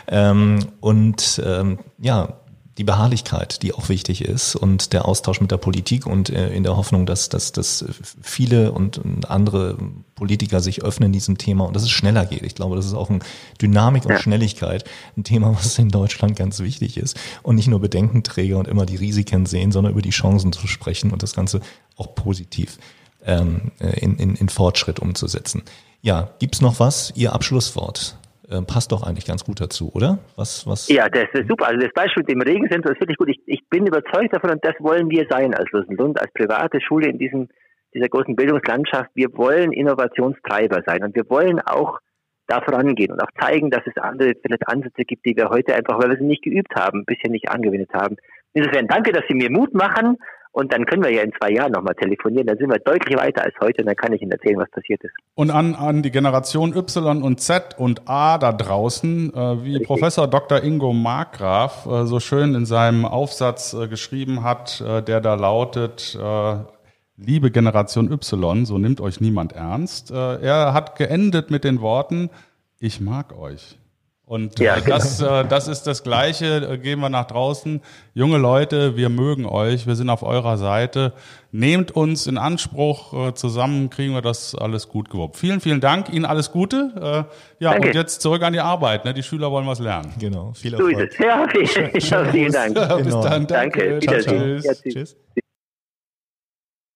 Ähm, und ähm, ja, die Beharrlichkeit, die auch wichtig ist und der Austausch mit der Politik und äh, in der Hoffnung, dass, dass, dass viele und andere Politiker sich öffnen diesem Thema und dass es schneller geht. Ich glaube, das ist auch ein Dynamik und ja. Schnelligkeit, ein Thema, was in Deutschland ganz wichtig ist und nicht nur Bedenkenträger und immer die Risiken sehen, sondern über die Chancen zu sprechen und das Ganze auch positiv ähm, in, in, in Fortschritt umzusetzen. Ja, gibt's noch was? Ihr Abschlusswort? Äh, passt doch eigentlich ganz gut dazu, oder? Was, was? Ja, das ist super. Also das Beispiel mit dem Regensensor ist wirklich gut. Ich, ich bin überzeugt davon und das wollen wir sein als Lusenlund, als private Schule in diesem, dieser großen Bildungslandschaft. Wir wollen Innovationstreiber sein und wir wollen auch da vorangehen und auch zeigen, dass es andere vielleicht Ansätze gibt, die wir heute einfach, weil wir sie nicht geübt haben, bisher nicht angewendet haben. Insofern danke, dass Sie mir Mut machen und dann können wir ja in zwei Jahren nochmal telefonieren. Dann sind wir deutlich weiter als heute und dann kann ich Ihnen erzählen, was passiert ist. Und an, an die Generation Y und Z und A da draußen, äh, wie Richtig. Professor Dr. Ingo Markgraf äh, so schön in seinem Aufsatz äh, geschrieben hat, äh, der da lautet, äh, liebe Generation Y, so nimmt euch niemand ernst. Äh, er hat geendet mit den Worten, ich mag euch. Und ja, genau. das, äh, das ist das Gleiche. Äh, gehen wir nach draußen. Junge Leute, wir mögen euch. Wir sind auf eurer Seite. Nehmt uns in Anspruch. Äh, zusammen kriegen wir das alles gut gewuppt. Vielen, vielen Dank. Ihnen alles Gute. Äh, ja, Danke. und jetzt zurück an die Arbeit. Ne? Die Schüler wollen was lernen. Genau. Viel Erfolg. So ist es. Ja, vielen, vielen Dank. <laughs> Bis genau. dann. Danke. Danke. Ciao, ciao. Ja, tschüss. tschüss.